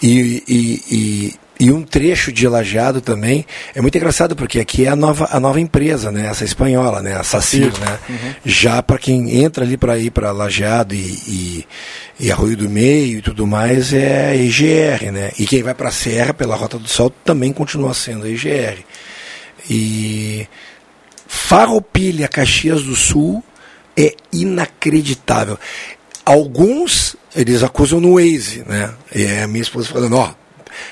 E, e, e, e um trecho de Lajeado também é muito engraçado porque aqui é a nova, a nova empresa, né? Essa espanhola, né? A Sacir, né? Já para quem entra ali para ir para Lajeado e, e, e Arroio do Meio e tudo mais é a EGR, né? E quem vai para a Serra pela Rota do Sol também continua sendo a EGR. E Farroupilha, Caxias do Sul é inacreditável. Alguns eles acusam no Waze, né? E é a minha esposa falando, ó,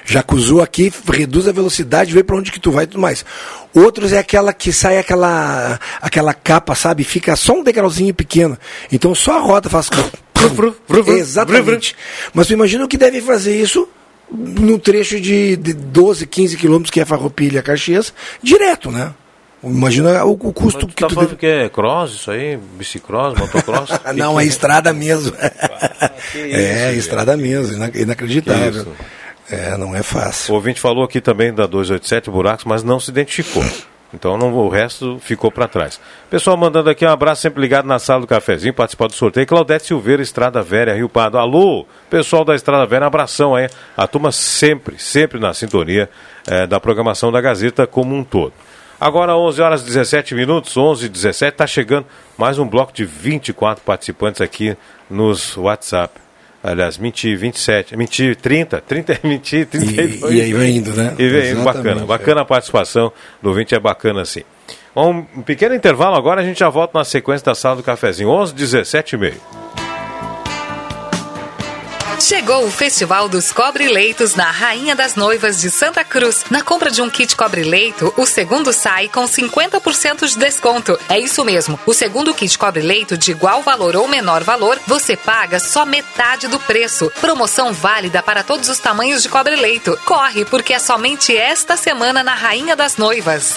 já acusou aqui, reduz a velocidade, vê para onde que tu vai e tudo mais. Outros é aquela que sai aquela aquela capa, sabe? Fica só um degrauzinho pequeno. Então só a roda faz Exatamente. Mas tu imagina o que deve fazer isso num trecho de, de 12, 15 quilômetros que é Farroupilha, Caxias, direto, né? Imagina o, o custo Tu que tá tu falando deve... que é cross isso aí? Bicicross, motocross? Que Não, que é estrada mesmo. que é, isso, estrada mesmo, ina- Que inacreditável. É, não é fácil. O ouvinte falou aqui também da 287 Buracos, mas não se identificou. Então não, o resto ficou para trás. Pessoal mandando aqui um abraço, sempre ligado na sala do cafezinho, participar do sorteio. Claudete Silveira, Estrada Velha, Rio Pardo. Alô, pessoal da Estrada Velha, abração aí. A turma sempre, sempre na sintonia eh, da programação da Gazeta como um todo. Agora 11 horas e 17 minutos, 11 e 17, está chegando mais um bloco de 24 participantes aqui nos WhatsApp. Aliás, mentir 27, mentir 30, 30 é mentir, 32. E- e aí vai indo, né? E vem indo, bacana, bacana a participação do ouvinte, é bacana assim. Um pequeno intervalo agora, a gente já volta na sequência da sala do cafezinho, 11, 17 e meio. Chegou o Festival dos Cobre-Leitos na Rainha das Noivas de Santa Cruz. Na compra de um kit cobre-leito, o segundo sai com 50% de desconto. É isso mesmo. O segundo kit cobre-leito de igual valor ou menor valor, você paga só metade do preço. Promoção válida para todos os tamanhos de cobre-leito. Corre, porque é somente esta semana na Rainha das Noivas.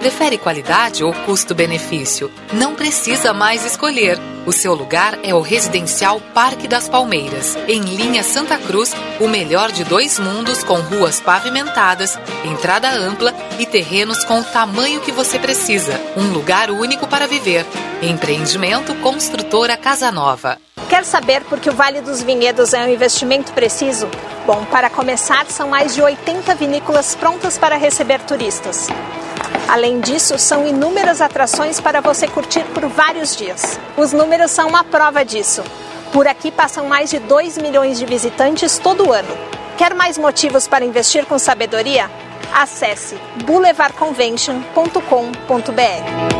Prefere qualidade ou custo-benefício? Não precisa mais escolher. O seu lugar é o residencial Parque das Palmeiras, em linha Santa Cruz, o melhor de dois mundos com ruas pavimentadas, entrada ampla e terrenos com o tamanho que você precisa. Um lugar único para viver. Empreendimento Construtora Casa Nova. Quer saber por que o Vale dos Vinhedos é um investimento preciso? Bom, para começar, são mais de 80 vinícolas prontas para receber turistas. Além disso, são inúmeras atrações para você curtir por vários dias. Os números são uma prova disso. Por aqui passam mais de 2 milhões de visitantes todo ano. Quer mais motivos para investir com sabedoria? Acesse boulevardconvention.com.br.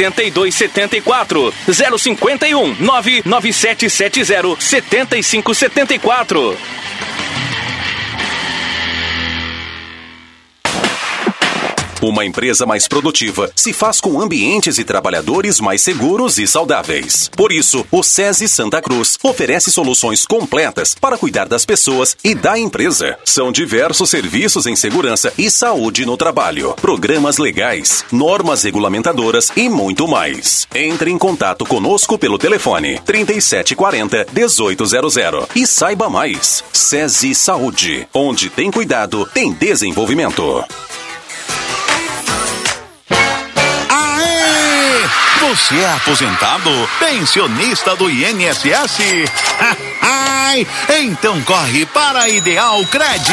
8274 051 99770 7574. Uma empresa mais produtiva se faz com ambientes e trabalhadores mais seguros e saudáveis. Por isso, o SESI Santa Cruz oferece soluções completas para cuidar das pessoas e da empresa. São diversos serviços em segurança e saúde no trabalho, programas legais, normas regulamentadoras e muito mais. Entre em contato conosco pelo telefone 3740 1800 e saiba mais. SESI Saúde, onde tem cuidado, tem desenvolvimento. Você é aposentado? Pensionista do INSS? Então corre para a Ideal Cred.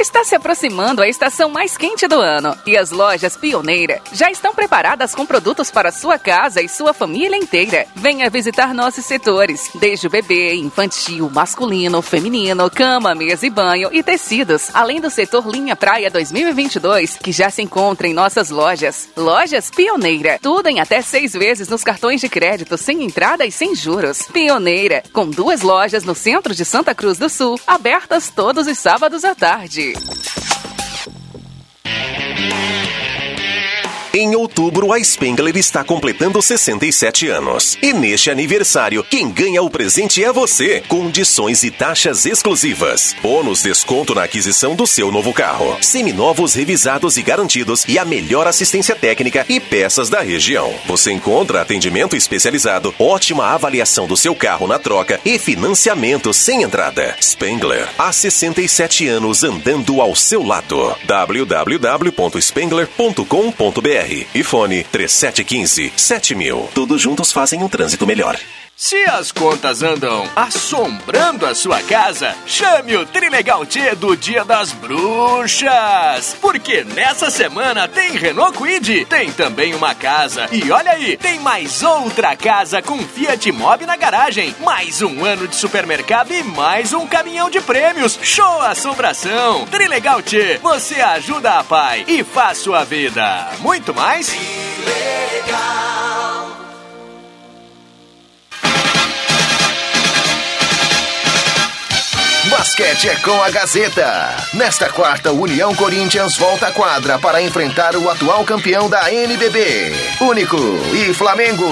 Está se aproximando a estação mais quente do ano e as lojas Pioneira já estão preparadas com produtos para sua casa e sua família inteira. Venha visitar nossos setores, desde o bebê, infantil, masculino, feminino, cama, mesa e banho e tecidos, além do setor Linha Praia 2022, que já se encontra em nossas lojas. Lojas Pioneira, tudo em até seis vezes nos cartões de crédito, sem entrada e sem juros. Pioneira, com duas lojas no centro de Santa Cruz do Sul, abertas todos os sábados à tarde. இருக்கு Em outubro, a Spengler está completando 67 anos. E neste aniversário, quem ganha o presente é você. Condições e taxas exclusivas. Bônus desconto na aquisição do seu novo carro. Seminovos revisados e garantidos e a melhor assistência técnica e peças da região. Você encontra atendimento especializado, ótima avaliação do seu carro na troca e financiamento sem entrada. Spengler, há 67 anos andando ao seu lado. www.spengler.com.br e fone 3715 7000. Todos juntos fazem um trânsito melhor. Se as contas andam assombrando a sua casa, chame o Trilegal T do Dia das Bruxas. Porque nessa semana tem Renault Quid, tem também uma casa. E olha aí, tem mais outra casa com Fiat Mobi na garagem. Mais um ano de supermercado e mais um caminhão de prêmios. Show assombração. Trilegal T, você ajuda a pai e faz sua vida. Muito mais? Trilegal. Basquete é com a Gazeta. Nesta quarta, União Corinthians volta à quadra para enfrentar o atual campeão da NBB. Único e Flamengo.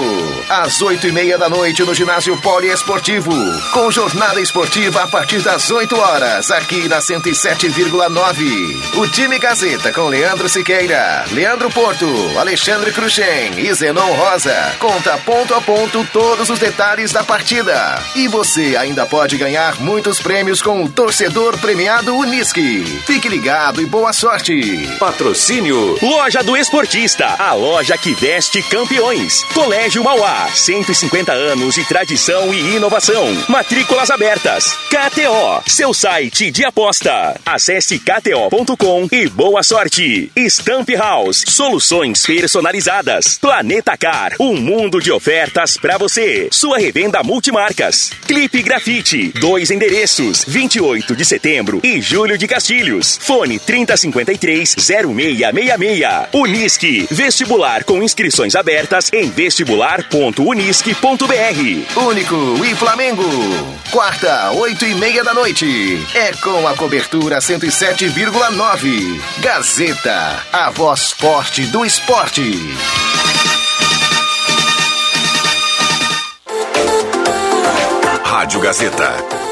Às oito e meia da noite no ginásio poliesportivo. Com jornada esportiva a partir das 8 horas, aqui na 107,9. O time Gazeta com Leandro Siqueira, Leandro Porto, Alexandre Cruxem e Zenon Rosa. Conta ponto a ponto todos os detalhes da partida. E você ainda pode ganhar muitos prêmios com o torcedor premiado Unisque. Fique ligado e boa sorte. Patrocínio Loja do Esportista, a loja que veste campeões. Colégio Mauá, 150 anos de tradição e inovação. Matrículas abertas. KTO, seu site de aposta. Acesse kto.com e boa sorte. Stamp House, soluções personalizadas. Planeta Car, um mundo de ofertas para você. Sua revenda multimarcas. Clipe Grafite, dois endereços. 28 de setembro e Júlio de Castilhos. Fone 3053-0666. Unisque, vestibular com inscrições abertas em vestibular.unisque.br. Único e Flamengo. Quarta, oito e meia da noite. É com a cobertura 107,9. Gazeta, a voz forte do esporte. Rádio Gazeta,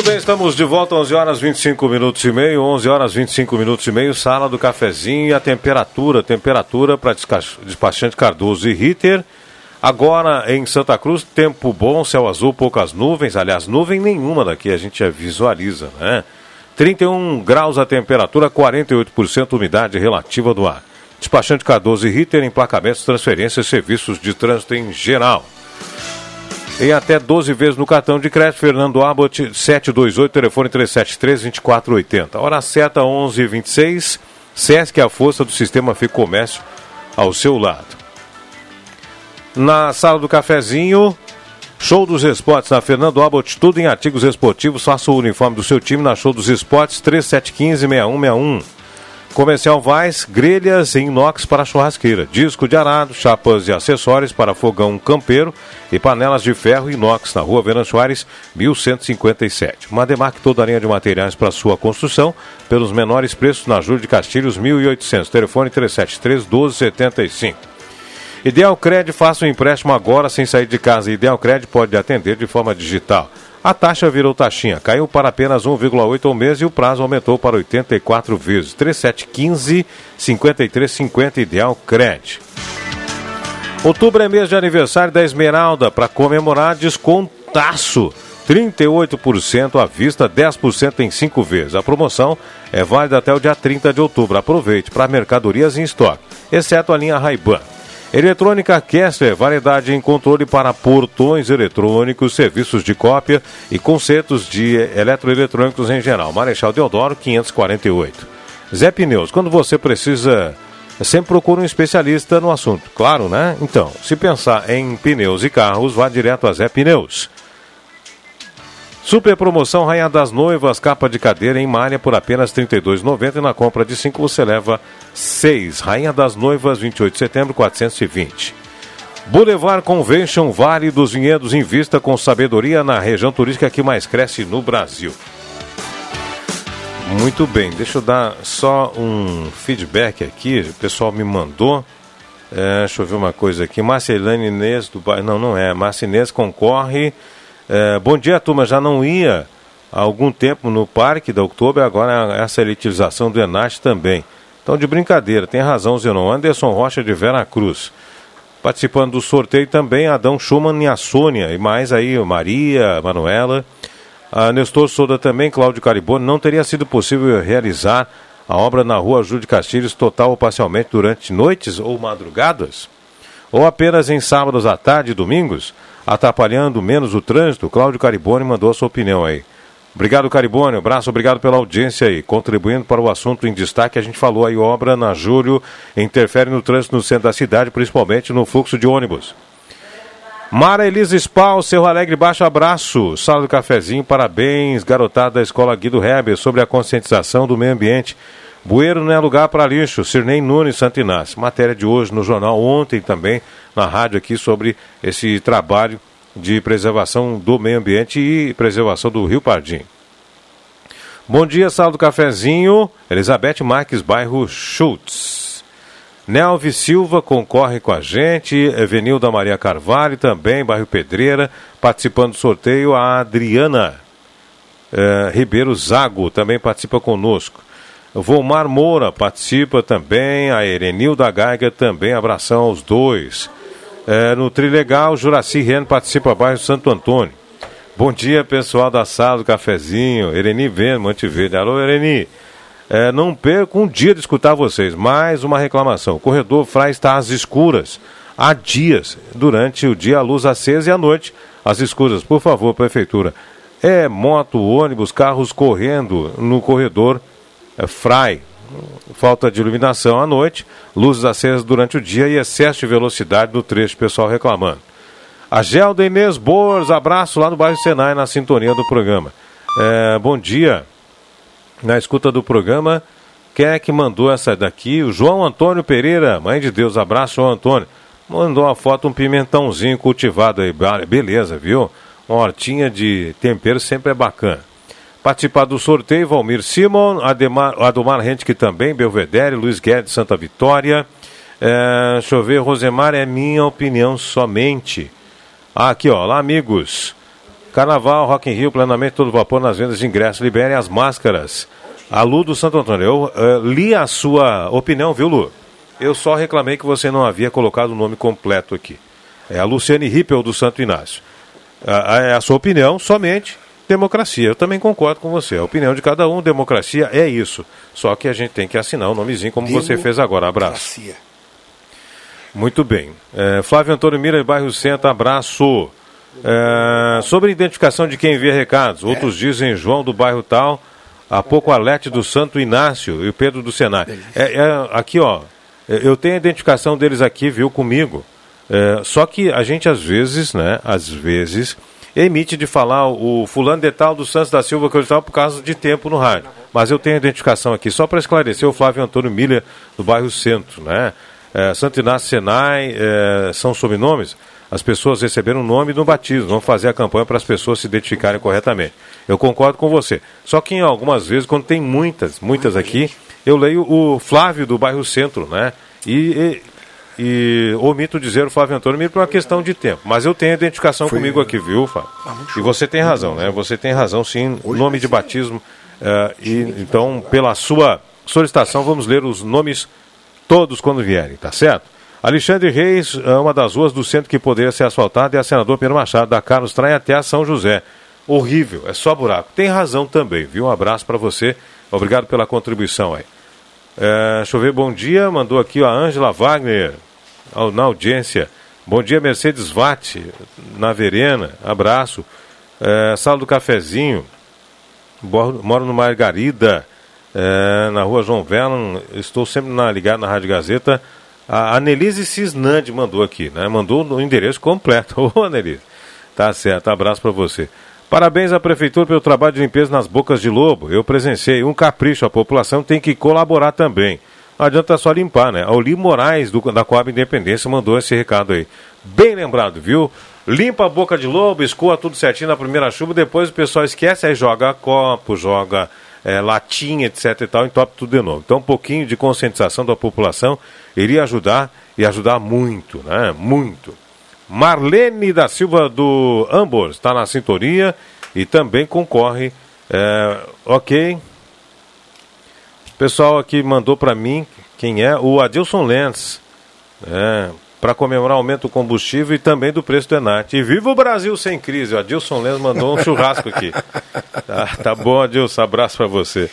Muito bem, estamos de volta, 11 horas 25 minutos e meio, 11 horas 25 minutos e meio, sala do cafezinho e a temperatura, temperatura para despachante Cardoso e Ritter. Agora em Santa Cruz, tempo bom, céu azul, poucas nuvens, aliás, nuvem nenhuma daqui, a gente visualiza, né? 31 graus a temperatura, 48% umidade relativa do ar. Despachante Cardoso e Ritter, emplacamentos, transferências, serviços de trânsito em geral. Em até 12 vezes no cartão de crédito, Fernando Abbott, 728, telefone 373-2480. Hora certa, 11h26. Sesc, a força do sistema Fê Comércio ao seu lado. Na sala do cafezinho, Show dos Esportes na Fernando Abbott, tudo em artigos esportivos. Faça o uniforme do seu time na Show dos Esportes 3715-6161. Comercial Vaz, grelhas em inox para churrasqueira, disco de arado, chapas e acessórios para fogão campeiro e panelas de ferro inox na rua Venan Soares, 1157. Uma Demarque toda a linha de materiais para sua construção, pelos menores preços na Júlio de Castilhos, 1800. Telefone 373 1275. Ideal Cred, faça um empréstimo agora sem sair de casa. Ideal Cred pode atender de forma digital. A taxa virou taxinha, caiu para apenas 1,8 ao mês e o prazo aumentou para 84 vezes. 3715 5350 Ideal Cred. Outubro é mês de aniversário da Esmeralda. Para comemorar, descontaço. 38% à vista, 10% em 5 vezes. A promoção é válida até o dia 30 de outubro. Aproveite para mercadorias em estoque, exceto a linha Ray-Ban. Eletrônica Kessler, variedade em controle para portões eletrônicos, serviços de cópia e consertos de eletroeletrônicos em geral. Marechal Deodoro, 548. Zé Pneus, quando você precisa, sempre procura um especialista no assunto. Claro, né? Então, se pensar em pneus e carros, vá direto a Zé Pneus. Super promoção Rainha das Noivas, capa de cadeira em malha por apenas R$ 32,90 e na compra de 5 você leva 6. Rainha das Noivas, 28 de setembro, 420. Boulevard Convention Vale dos Vinhedos em vista com sabedoria na região turística que mais cresce no Brasil. Muito bem, deixa eu dar só um feedback aqui, o pessoal me mandou. É, deixa eu ver uma coisa aqui. Marcelane Inês do bairro. Não, não é. Marcia concorre é, bom dia, turma. Já não ia há algum tempo no parque da Outubro, agora essa elitização do Enat também. Então, de brincadeira, tem razão, Zenon. Anderson Rocha de Vera Cruz. Participando do sorteio também, Adão Schumann e a Sônia. E mais aí, Maria, Manuela. A Nestor Soda também, Cláudio Caribone. Não teria sido possível realizar a obra na rua Júlio de Castilhos total ou parcialmente durante noites ou madrugadas? Ou apenas em sábados à tarde e domingos? Atrapalhando menos o trânsito? Cláudio Caribone mandou a sua opinião aí. Obrigado, Caribone. Abraço, obrigado pela audiência aí. Contribuindo para o assunto em destaque, a gente falou aí, obra na Júlio interfere no trânsito no centro da cidade, principalmente no fluxo de ônibus. Mara Elisa Spal, seu Alegre, baixo abraço. Sala do cafezinho, parabéns, garotada da Escola Guido Heber, sobre a conscientização do meio ambiente. Bueiro não é lugar para lixo. Sirnei Nunes Santo Inácio. Matéria de hoje no jornal, ontem também na rádio aqui sobre esse trabalho de preservação do meio ambiente e preservação do Rio Pardim. Bom dia, sala do cafezinho. Elizabeth Marques, bairro Schultz. Nelvi Silva concorre com a gente. Evenilda Maria Carvalho também, bairro Pedreira. Participando do sorteio, a Adriana eh, Ribeiro Zago também participa conosco. Volmar Moura participa também, a Erenilda Geiger também, abração aos dois. É, no Trilegal, Juraci Ren participa bairro Santo Antônio. Bom dia, pessoal da sala do cafezinho. Ereni Vendo, Monteverde. Alô, Ereni. É, não perco um dia de escutar vocês. Mais uma reclamação. O corredor Frai está às escuras. Há dias. Durante o dia, a luz acesa e à noite, às escuras. Por favor, prefeitura. É moto, ônibus, carros correndo no corredor é, Frai. Falta de iluminação à noite, luzes acesas durante o dia e excesso de velocidade no trecho, pessoal reclamando. A Gelda Inês Boas, abraço lá no bairro Senai, na sintonia do programa. É, bom dia. Na escuta do programa, quem é que mandou essa daqui? O João Antônio Pereira, mãe de Deus, abraço, João Antônio. Mandou uma foto, um pimentãozinho cultivado aí, beleza, viu? Uma hortinha de tempero sempre é bacana. Participar do sorteio, Valmir Simon, Ademar, Adomar que também, Belvedere, Luiz Guedes, Santa Vitória. É, deixa eu ver, Rosemar, é minha opinião somente. Ah, aqui, ó, lá, amigos. Carnaval, Rock in Rio, plenamente todo vapor nas vendas de ingressos. Liberem as máscaras. A Lu do Santo Antônio. Eu eh, li a sua opinião, viu, Lu? Eu só reclamei que você não havia colocado o nome completo aqui. É a Luciane Rippel do Santo Inácio. É a sua opinião, somente democracia. Eu também concordo com você. A opinião de cada um, democracia é isso. Só que a gente tem que assinar o nomezinho como você fez agora. Abraço. Muito bem. É, Flávio Antônio Mira, bairro Centro, abraço. É, sobre a identificação de quem envia recados, outros dizem João do bairro tal, há pouco Alete do Santo Inácio e o Pedro do Senai. É, é, aqui, ó, eu tenho a identificação deles aqui, viu, comigo. É, só que a gente às vezes, né, às vezes, emite de falar o fulano de tal do Santos da Silva que eu estava por causa de tempo no rádio. Mas eu tenho a identificação aqui, só para esclarecer, o Flávio Antônio Miller, do bairro Centro, né? É, Santo Inácio Senai, é, são sobrenomes as pessoas receberam o nome no batismo. Vamos fazer a campanha para as pessoas se identificarem corretamente. Eu concordo com você. Só que em algumas vezes, quando tem muitas, muitas aqui, eu leio o Flávio do bairro Centro, né? E, e, e omito dizer o Flávio Antônio Miro por uma questão de tempo. Mas eu tenho identificação Foi... comigo aqui, viu, Fábio? Ah, e você tem razão, né? Você tem razão, sim. Nome de batismo. Uh, e, então, pela sua solicitação, vamos ler os nomes todos quando vierem, tá certo? Alexandre Reis, é uma das ruas do centro que poderia ser asfaltada é a senador Pedro Machado, da Carlos Trai até a São José. Horrível, é só buraco. Tem razão também, viu? Um abraço para você. Obrigado pela contribuição aí. É, deixa eu ver, bom dia. Mandou aqui a Ângela Wagner na audiência. Bom dia, Mercedes Vatti, na Verena. Abraço. É, sala do Cafezinho. Moro no Margarida, é, na rua João Velan. Estou sempre na, ligado na Rádio Gazeta. A Anelise Cisnandi mandou aqui, né? Mandou o endereço completo. Ô, Anelise. Tá certo, abraço para você. Parabéns à Prefeitura pelo trabalho de limpeza nas bocas de lobo. Eu presenciei um capricho, a população tem que colaborar também. Adianta só limpar, né? A Oli Moraes, do, da Coab Independência, mandou esse recado aí. Bem lembrado, viu? Limpa a boca de lobo, escoa tudo certinho na primeira chuva, depois o pessoal esquece, aí joga copo, joga é, latinha, etc e tal, entope tudo de novo. Então, um pouquinho de conscientização da população iria ajudar e ajudar muito, né? Muito. Marlene da Silva do Ambos está na sintonia e também concorre. É, ok. Pessoal aqui mandou para mim quem é o Adilson Lenz. É, para comemorar o aumento do combustível e também do preço do Enat. E viva o Brasil sem crise! O Adilson Lemos mandou um churrasco aqui. Tá, tá bom, Adilson, abraço para você.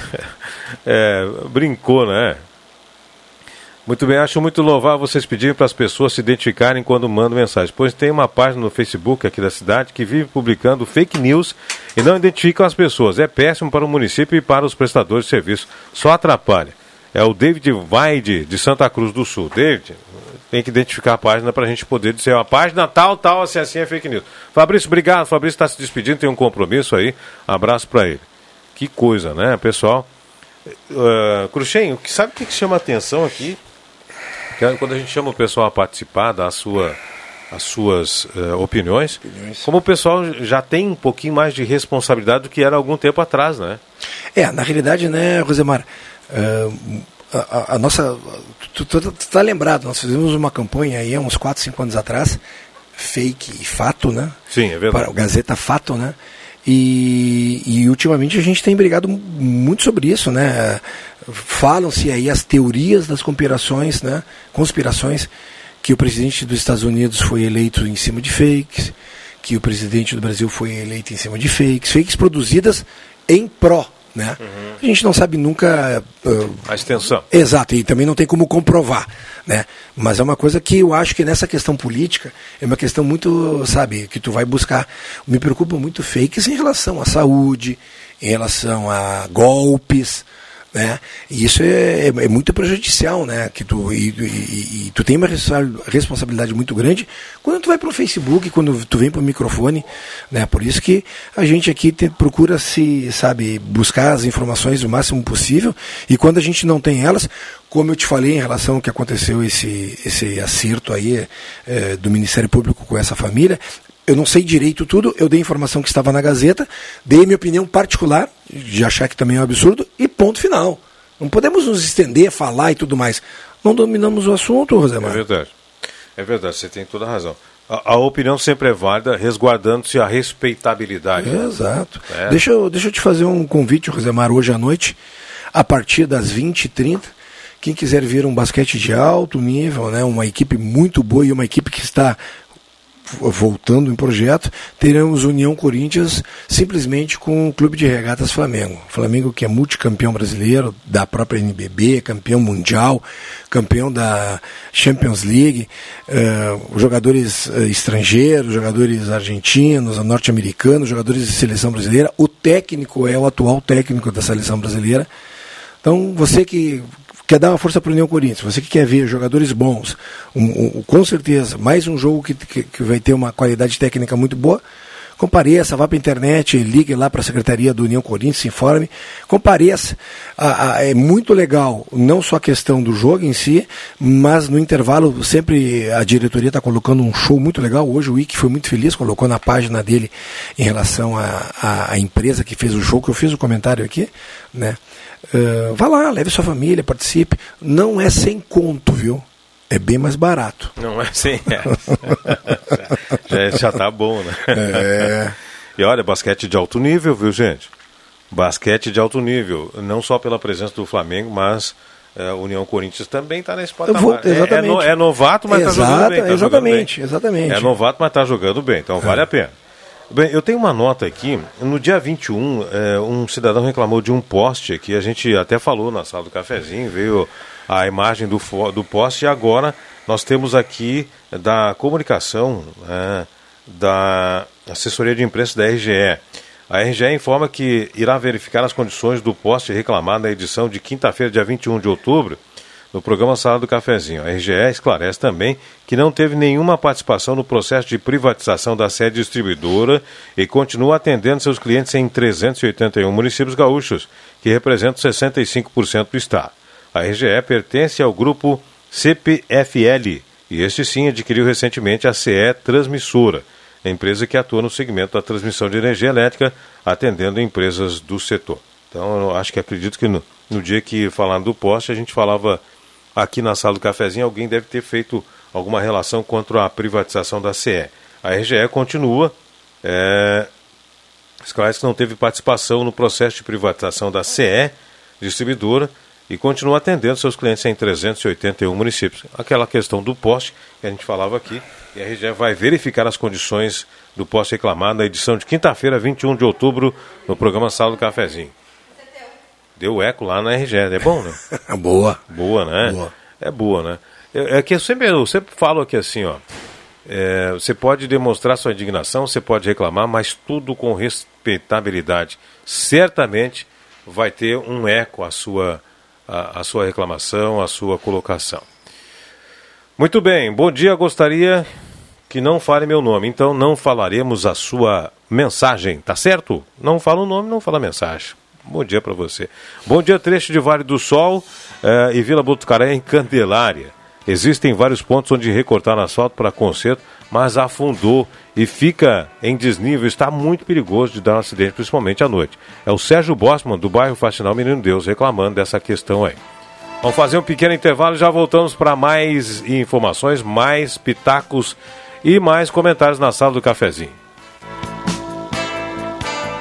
É, brincou, né? Muito bem, acho muito louvável vocês pedirem para as pessoas se identificarem quando mandam mensagem, pois tem uma página no Facebook aqui da cidade que vive publicando fake news e não identificam as pessoas. É péssimo para o município e para os prestadores de serviço, só atrapalha. É o David Weide, de Santa Cruz do Sul. David, tem que identificar a página para a gente poder dizer uma página tal, tal, assim, assim é fake news. Fabrício, obrigado. Fabrício está se despedindo, tem um compromisso aí. Abraço para ele. Que coisa, né, pessoal? Uh, Cruxem, sabe o que, que chama atenção aqui? Quando a gente chama o pessoal a participar da sua, as suas uh, opiniões, opiniões, como o pessoal já tem um pouquinho mais de responsabilidade do que era algum tempo atrás, né? É, na realidade, né, Rosemar, uh, a, a, nossa. Tu, está lembrado, nós fizemos uma campanha aí há uns 4, 5 anos atrás, fake e fato, né? Sim, é verdade. Para o Gazeta Fato, né? E, e ultimamente a gente tem brigado muito sobre isso, né? Falam-se aí as teorias das conspirações, né? Conspirações que o presidente dos Estados Unidos foi eleito em cima de fakes, que o presidente do Brasil foi eleito em cima de fakes, fakes produzidas em pró né? Uhum. A gente não sabe nunca. Uh, a extensão. Exato, e também não tem como comprovar. Né? Mas é uma coisa que eu acho que nessa questão política é uma questão muito, sabe, que tu vai buscar. Me preocupa muito fakes em relação à saúde, em relação a golpes. Né? E isso é, é, é, muito prejudicial, né? Que tu, e, e, e, tu tem uma responsabilidade muito grande quando tu vai para o Facebook, quando tu vem para o microfone, né? Por isso que a gente aqui te, procura se, sabe, buscar as informações o máximo possível e quando a gente não tem elas, como eu te falei em relação ao que aconteceu esse, esse acerto aí é, do Ministério Público com essa família, eu não sei direito tudo, eu dei informação que estava na Gazeta, dei minha opinião particular, de achar que também é um absurdo, e ponto final. Não podemos nos estender, falar e tudo mais. Não dominamos o assunto, Rosemar. É verdade. É verdade, você tem toda a razão. A, a opinião sempre é válida, resguardando-se a respeitabilidade. Exato. É. Deixa, eu, deixa eu te fazer um convite, Rosemar, hoje à noite, a partir das 20h30. Quem quiser ver um basquete de alto nível, né, uma equipe muito boa e uma equipe que está voltando em projeto, teremos União Corinthians simplesmente com o Clube de Regatas Flamengo. Flamengo que é multicampeão brasileiro, da própria NBB, campeão mundial, campeão da Champions League, uh, jogadores uh, estrangeiros, jogadores argentinos, norte-americanos, jogadores de seleção brasileira. O técnico é o atual técnico da seleção brasileira. Então, você que quer dar uma força para o União Corinthians, você que quer ver jogadores bons, um, um, com certeza, mais um jogo que, que, que, vai ter uma qualidade técnica muito boa, compareça, vá para a internet, ligue lá para a Secretaria do União Corinthians, se informe, compareça. É muito legal, não só a questão do jogo em si, mas no intervalo sempre a diretoria está colocando um show muito legal. Hoje o Ike foi muito feliz, colocou na página dele em relação à empresa que fez o show, que eu fiz o comentário aqui, né? Uh, vá lá, leve sua família, participe. Não é sem conto, viu? É bem mais barato. Não é sem já, já tá bom, né? É. E olha, basquete de alto nível, viu, gente? Basquete de alto nível. Não só pela presença do Flamengo, mas a União Corinthians também está nesse patamar. Vou, exatamente. É, é, no, é, novato, mas está jogando bem. Tá exatamente, jogando bem. exatamente. É novato, mas está jogando bem, então vale a pena. Bem, eu tenho uma nota aqui. No dia 21, é, um cidadão reclamou de um poste que a gente até falou na sala do cafezinho, veio a imagem do, do poste e agora nós temos aqui da comunicação é, da assessoria de imprensa da RGE. A RGE informa que irá verificar as condições do poste reclamado na edição de quinta-feira, dia 21 de outubro, no programa Sala do Cafezinho. A RGE esclarece também que não teve nenhuma participação no processo de privatização da sede distribuidora e continua atendendo seus clientes em 381 municípios gaúchos, que representam 65% do estado. A RGE pertence ao grupo CPFL e este sim adquiriu recentemente a CE Transmissora, empresa que atua no segmento da transmissão de energia elétrica, atendendo empresas do setor. Então, eu acho que acredito que no, no dia que falando do poste, a gente falava aqui na sala do cafezinho, alguém deve ter feito alguma relação contra a privatização da CE. A RGE continua, é, esclarece que não teve participação no processo de privatização da CE, distribuidora, e continua atendendo seus clientes em 381 municípios. Aquela questão do poste que a gente falava aqui, e a RGE vai verificar as condições do poste reclamado na edição de quinta-feira, 21 de outubro, no programa Sala do Cafezinho. Deu eco lá na RGE, é bom, né? boa. Boa, né? Boa. É boa, né? É, é que eu sempre, eu sempre falo aqui assim, ó. É, você pode demonstrar sua indignação, você pode reclamar, mas tudo com respeitabilidade. Certamente vai ter um eco a sua, a, a sua reclamação, a sua colocação. Muito bem, bom dia. Gostaria que não fale meu nome, então não falaremos a sua mensagem, tá certo? Não fala o nome, não fala a mensagem. Bom dia para você. Bom dia, trecho de Vale do Sol eh, e Vila Botucaré em Candelária. Existem vários pontos onde recortar asfalto para conserto, mas afundou e fica em desnível. Está muito perigoso de dar um acidente, principalmente à noite. É o Sérgio Bossman, do bairro Faxinal Menino Deus, reclamando dessa questão aí. Vamos fazer um pequeno intervalo e já voltamos para mais informações, mais pitacos e mais comentários na sala do cafezinho.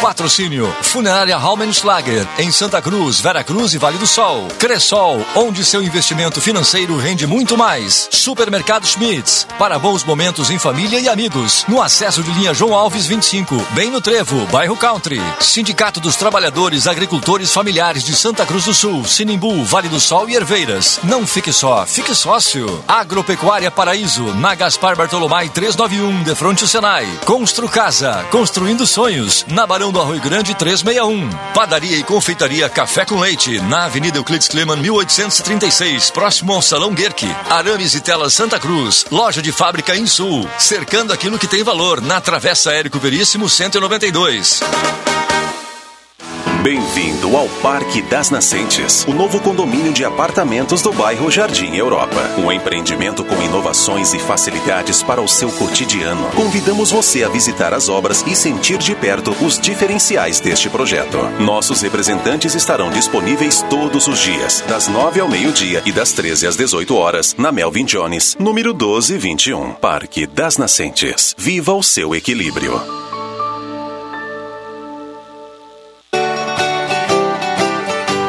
Patrocínio Funerária Raumenschlager em Santa Cruz, Vera Cruz e Vale do Sol. Cressol, onde seu investimento financeiro rende muito mais. Supermercado Schmitz, para bons momentos em família e amigos. No acesso de linha João Alves 25, bem no Trevo, bairro Country. Sindicato dos Trabalhadores Agricultores Familiares de Santa Cruz do Sul, Sinimbu, Vale do Sol e Herveiras. Não fique só, fique sócio. Agropecuária Paraíso, na Gaspar Bartolomai 391, de fronte ao Senai. Constru Casa, construindo sonhos, na Barão do Arroio Grande 361. Padaria e confeitaria Café com Leite, na Avenida Euclides Kleman 1836, próximo ao Salão Guerque. Arames e Telas Santa Cruz, loja de fábrica em Sul, cercando aquilo que tem valor, na Travessa Érico Veríssimo 192. Bem-vindo ao Parque das Nascentes, o novo condomínio de apartamentos do bairro Jardim Europa. Um empreendimento com inovações e facilidades para o seu cotidiano. Convidamos você a visitar as obras e sentir de perto os diferenciais deste projeto. Nossos representantes estarão disponíveis todos os dias, das 9 ao meio-dia e das 13 às 18 horas, na Melvin Jones, número 1221. Parque das Nascentes. Viva o seu equilíbrio.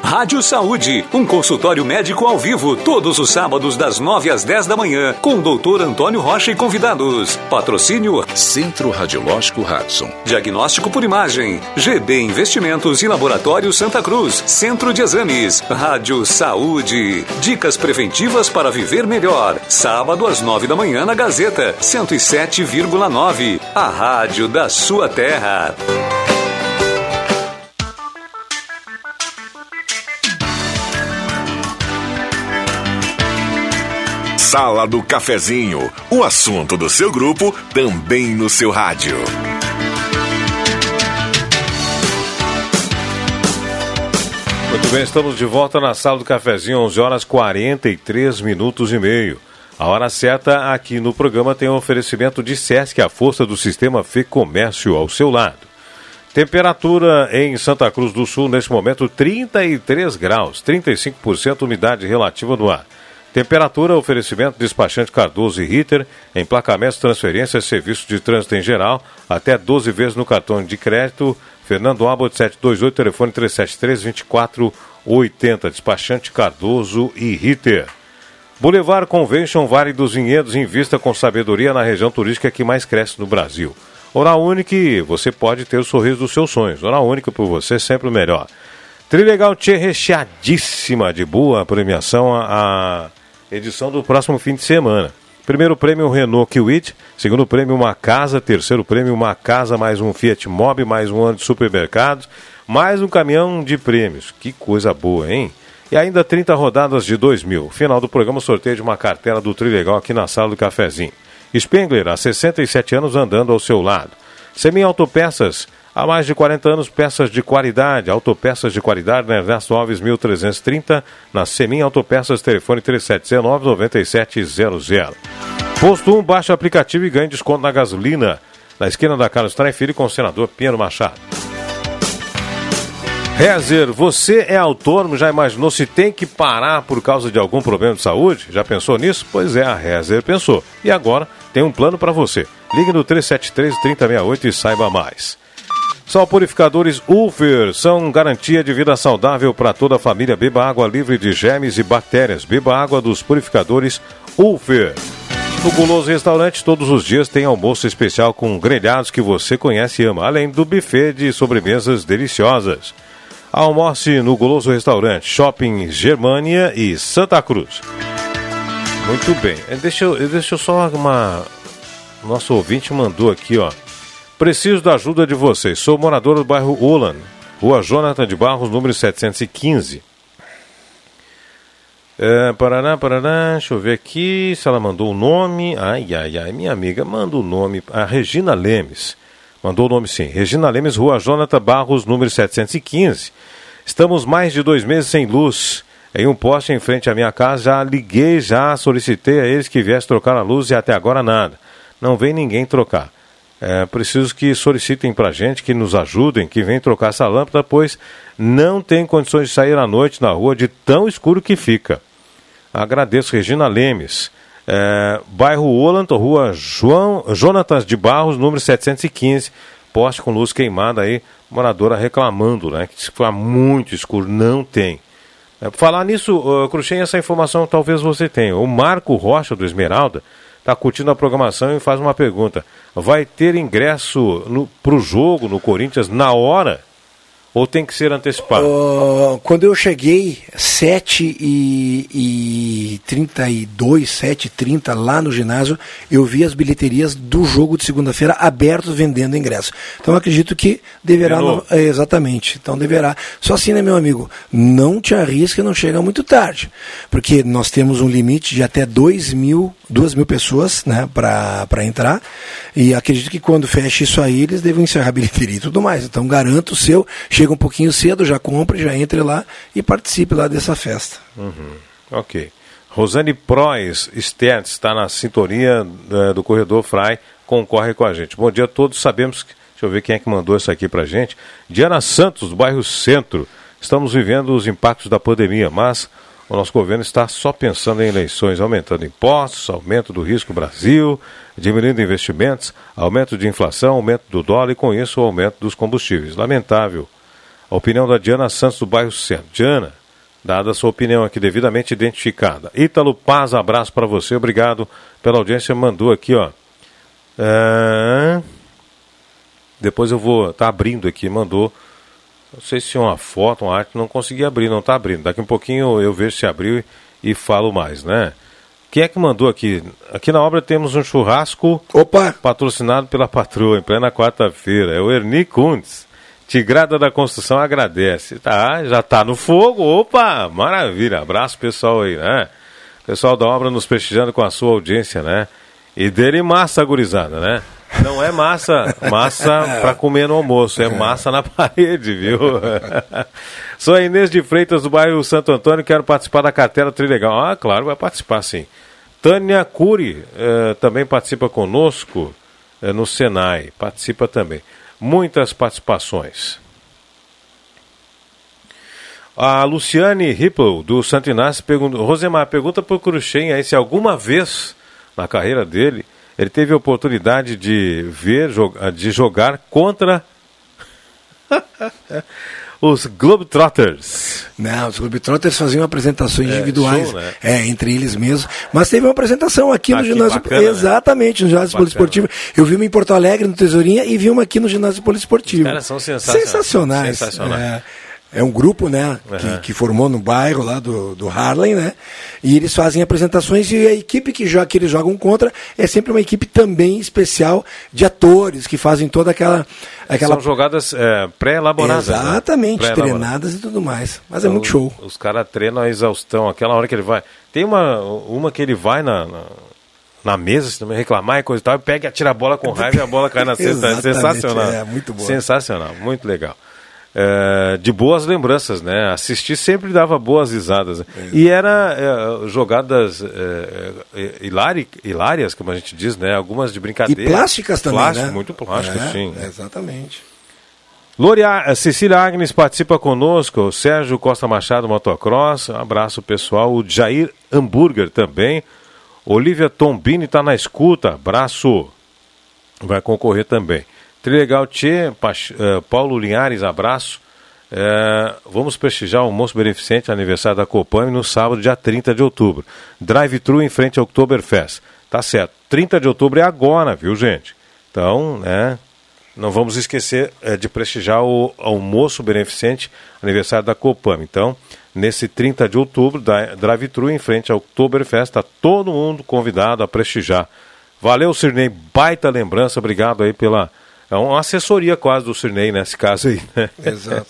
Rádio Saúde, um consultório médico ao vivo, todos os sábados das 9 às 10 da manhã, com o doutor Antônio Rocha e convidados. Patrocínio Centro Radiológico Hudson. Diagnóstico por imagem, GB Investimentos e Laboratório Santa Cruz, Centro de Exames, Rádio Saúde. Dicas preventivas para viver melhor. Sábado às 9 da manhã na Gazeta, 107,9. A rádio da sua terra. Sala do Cafezinho, o assunto do seu grupo também no seu rádio. Muito bem, estamos de volta na Sala do Cafezinho, 11 horas 43 minutos e meio. A hora certa aqui no programa tem um oferecimento de Sesc, a força do sistema Fê Comércio ao seu lado. Temperatura em Santa Cruz do Sul, neste momento, 33 graus, 35% umidade relativa no ar. Temperatura, oferecimento, despachante Cardoso e Ritter, emplacamentos, transferências, serviço de trânsito em geral, até 12 vezes no cartão de crédito. Fernando Abbott 728, telefone 373-2480, despachante Cardoso e Ritter. Boulevard Convention Vale dos Vinhedos invista com sabedoria na região turística que mais cresce no Brasil. Oral Unique, você pode ter o sorriso dos seus sonhos. Oral Única por você, sempre o melhor. Trilegal Tchê recheadíssima de boa premiação a edição do próximo fim de semana. Primeiro prêmio Renault Kwid, segundo prêmio uma casa, terceiro prêmio uma casa mais um Fiat Mobi, mais um ano de supermercados, mais um caminhão de prêmios. Que coisa boa, hein? E ainda 30 rodadas de 2 mil. Final do programa, sorteio de uma cartela do Trilegal aqui na sala do cafezinho. Spengler, há 67 anos andando ao seu lado. Semi Autopeças, há mais de 40 anos, peças de qualidade. Autopeças de qualidade na Ernesto Alves 1330, na Semin Autopeças, telefone 3719-9700. Posto 1, baixa aplicativo e ganhe desconto na gasolina. Na esquina da Carlos Traem com o senador Pinheiro Machado. Rezer, você é autônomo, já imaginou se tem que parar por causa de algum problema de saúde? Já pensou nisso? Pois é, a Rezer pensou. E agora tem um plano para você. Ligue no 373-3068 e saiba mais. Só purificadores Ulfer são garantia de vida saudável para toda a família. Beba água livre de germes e bactérias. Beba água dos purificadores Ulfer. No Guloso Restaurante, todos os dias tem almoço especial com grelhados que você conhece e ama, além do buffet de sobremesas deliciosas. Almoce no Guloso Restaurante, Shopping Germânia e Santa Cruz. Muito bem. Eh, Deixa eu, deixa eu só uma. Nosso ouvinte mandou aqui, ó. Preciso da ajuda de vocês. Sou morador do bairro Ulan, Rua Jonathan de Barros, número 715. É, Paraná, Paraná, deixa eu ver aqui se ela mandou o nome. Ai, ai, ai, minha amiga, manda o nome. A Regina Lemes. Mandou o nome sim. Regina Lemes, Rua Jonathan Barros, número 715. Estamos mais de dois meses sem luz. Em um poste em frente à minha casa, já liguei, já solicitei a eles que viessem trocar a luz e até agora nada. Não vem ninguém trocar. É, preciso que solicitem para a gente, que nos ajudem, que venham trocar essa lâmpada, pois não tem condições de sair à noite na rua de tão escuro que fica. Agradeço, Regina Lemes. É, bairro Olanto, rua João, Jonatas de Barros, número 715. Poste com luz queimada aí, moradora reclamando, né? Que fica muito escuro. Não tem. É, falar nisso, uh, Cruxem, essa informação talvez você tenha. O Marco Rocha do Esmeralda está curtindo a programação e faz uma pergunta. Vai ter ingresso para o jogo no Corinthians na hora? Ou tem que ser antecipado? Uh, quando eu cheguei, 7 e, e 32, 7 e 30 lá no ginásio, eu vi as bilheterias do jogo de segunda-feira abertos vendendo ingresso. Então acredito que deverá. No, é, exatamente. Então deverá. Só assim, né, meu amigo? Não te arrisca, não chega muito tarde. Porque nós temos um limite de até 2 mil, 2 mil pessoas né, para entrar. E acredito que quando feche isso aí, eles devem encerrar a bilheteria e tudo mais. Então garanto o seu chega um pouquinho cedo, já compre, já entre lá e participe lá dessa festa. Uhum. Ok. Rosane Prois Stertz está na sintonia uh, do Corredor Fry, concorre com a gente. Bom dia a todos, sabemos que. Deixa eu ver quem é que mandou isso aqui pra gente. Diana Santos, do bairro Centro. Estamos vivendo os impactos da pandemia, mas o nosso governo está só pensando em eleições, aumentando impostos, aumento do risco Brasil, diminuindo investimentos, aumento de inflação, aumento do dólar e com isso o aumento dos combustíveis. Lamentável a opinião da Diana Santos do bairro Centro. Diana, dada a sua opinião aqui devidamente identificada. Ítalo Paz, abraço para você, obrigado pela audiência. Mandou aqui, ó. Depois eu vou tá abrindo aqui, mandou. Não sei se é uma foto, uma arte, não consegui abrir, não está abrindo. Daqui um pouquinho eu vejo se abriu e, e falo mais, né? Quem é que mandou aqui? Aqui na obra temos um churrasco Opa. patrocinado pela patroa em plena quarta-feira. É o Erni Kuntz. Tigrada da Construção agradece. Tá, já tá no fogo. Opa, maravilha. Abraço pessoal aí, né? Pessoal da obra nos prestigiando com a sua audiência, né? E dele massa gurizada, né? Não é massa, massa para comer no almoço, é massa na parede, viu? Sou a Inês de Freitas do bairro Santo Antônio, quero participar da cartela Trilegal. Ah, claro, vai participar sim. Tânia Cury eh, também participa conosco eh, no Senai, participa também muitas participações. A Luciane Ripple, do Santo Inácio, pergunta, Rosemar, pergunta para o Cruxem aí se alguma vez na carreira dele ele teve a oportunidade de ver, de jogar contra os Globetrotters. Não, os Globetrotters faziam apresentações É, individuais, show, né? é, entre eles mesmos. Mas teve uma apresentação aqui, no Aqui, ginásio, bacana, né? exatamente, no ginásio Bacana. poliesportivo. Eu vi uma em Porto Alegre, no Tesourinha, e vi uma aqui no ginásio poliesportivo. Os caras são sensacionais. Sensacionais. Sensacionais. É, é um grupo, né, que, Uhum. que formou no bairro lá do, do Harlem, né? E eles fazem apresentações e a equipe que, joga, que eles jogam contra é sempre uma equipe também especial de atores que fazem toda aquela aquela São jogadas é, pré-elaboradas. né? Exatamente, Pré-elaboradas. treinadas e tudo mais. Mas é Então, muito show. Os caras treinam a exaustão, aquela hora que ele vai. Tem uma, uma que ele vai na, na, na mesa, se também reclamar e coisa e tal, e pega e atira a bola com raiva e a bola cai na cesta. É sensacional. é, muito boa. Sensacional, muito legal. É, de boas lembranças, né? Assistir sempre dava boas risadas. E era é, jogadas é, é, hilari- hilárias, como a gente diz, né? Algumas de E brincadeira. plásticas também, Plástico, né? muito plástico, É, sim. Exatamente. Loria, eh, Cecília Agnes participa conosco, o Sérgio Costa Machado Motocross, um abraço pessoal, o Jair Hamburger também, Olivia Tombini está na escuta, abraço, vai concorrer também. Trilegal Tchê, eh, Paulo Linhares, abraço, É, vamos prestigiar o almoço beneficente aniversário da Copam no sábado, dia 30 de outubro. Drive-thru em frente ao Oktoberfest. Tá certo. 30 de outubro é agora, viu, gente? Então, né? Não vamos esquecer é, de prestigiar o almoço beneficente aniversário da Copam. Então, nesse 30 de outubro, drive-thru em frente ao Oktoberfest, está todo mundo convidado a prestigiar. Valeu, Sirnei, baita lembrança, obrigado aí pela... É uma assessoria quase do Sirnei nesse caso aí, né? Exato.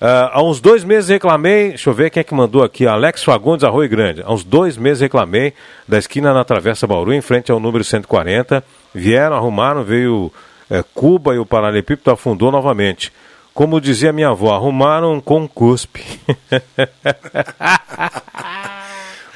Uh, há uns dois meses reclamei, deixa eu ver quem é que mandou aqui, Alex Fagundes, Arroio Grande. Há uns dois meses reclamei da esquina na Travessa Bauru, em frente ao número 140. Vieram, arrumaram, veio é, Cuba e o Paralelepípedo afundou novamente. Como dizia minha avó, arrumaram com cuspe.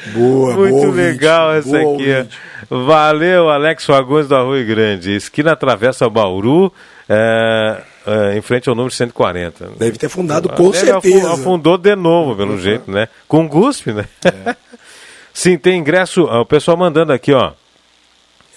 boa, Muito boa legal essa boa aqui. ouvinte. Valeu, Alex Fagundes do Arroio Grande. Esquina Travessa Bauru, é, é, em frente ao número 140. Deve ter afundado com Deve certeza. Afundou de novo, pelo jeito, né? Com cuspe, né? Sim, tem ingresso. ó, O pessoal mandando aqui, ó.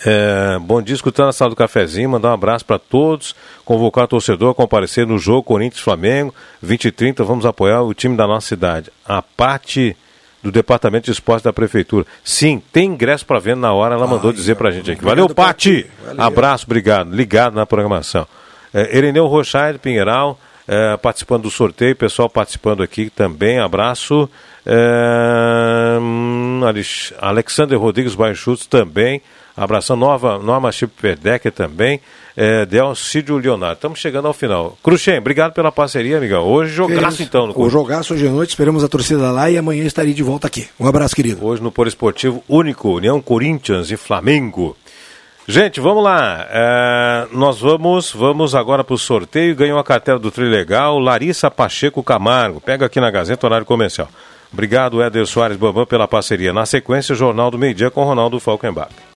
É, bom dia, escutando a sala do cafezinho, mandar um abraço para todos, convocar o torcedor a comparecer no jogo Corinthians-Flamengo, 20 e 30, vamos apoiar o time da nossa cidade. A parte do Departamento de Esporte da Prefeitura. Sim, tem ingresso para venda na hora, ela mandou dizer para a gente aqui. Valeu, Pati! Abraço, obrigado. Ligado na programação. É, Ereneu Rochaide Pinheiral, é, participando do sorteio, pessoal participando aqui também, abraço. É, hum, Alex- Alexander Rodrigues Baixutos também, abração. Nova, Norma Chip Perdecker também, é, Delcídio Leonardo. Estamos chegando ao final. Cruxem, obrigado pela parceria, amigão. Hoje jogaço então no O jogaço hoje à noite, esperamos a torcida lá e amanhã estarei de volta aqui. Um abraço, querido. Hoje no Por Esportivo Único, União Corinthians e Flamengo. Gente, vamos lá. É, nós vamos, vamos agora para o sorteio. Ganhou a cartela do Trilegal, Larissa Pacheco Camargo. Pega aqui na Gazeta Horário Comercial. Obrigado, Éder Soares Bambam, pela parceria. Na sequência, o Jornal do Meio Dia com Ronaldo Falkenbach.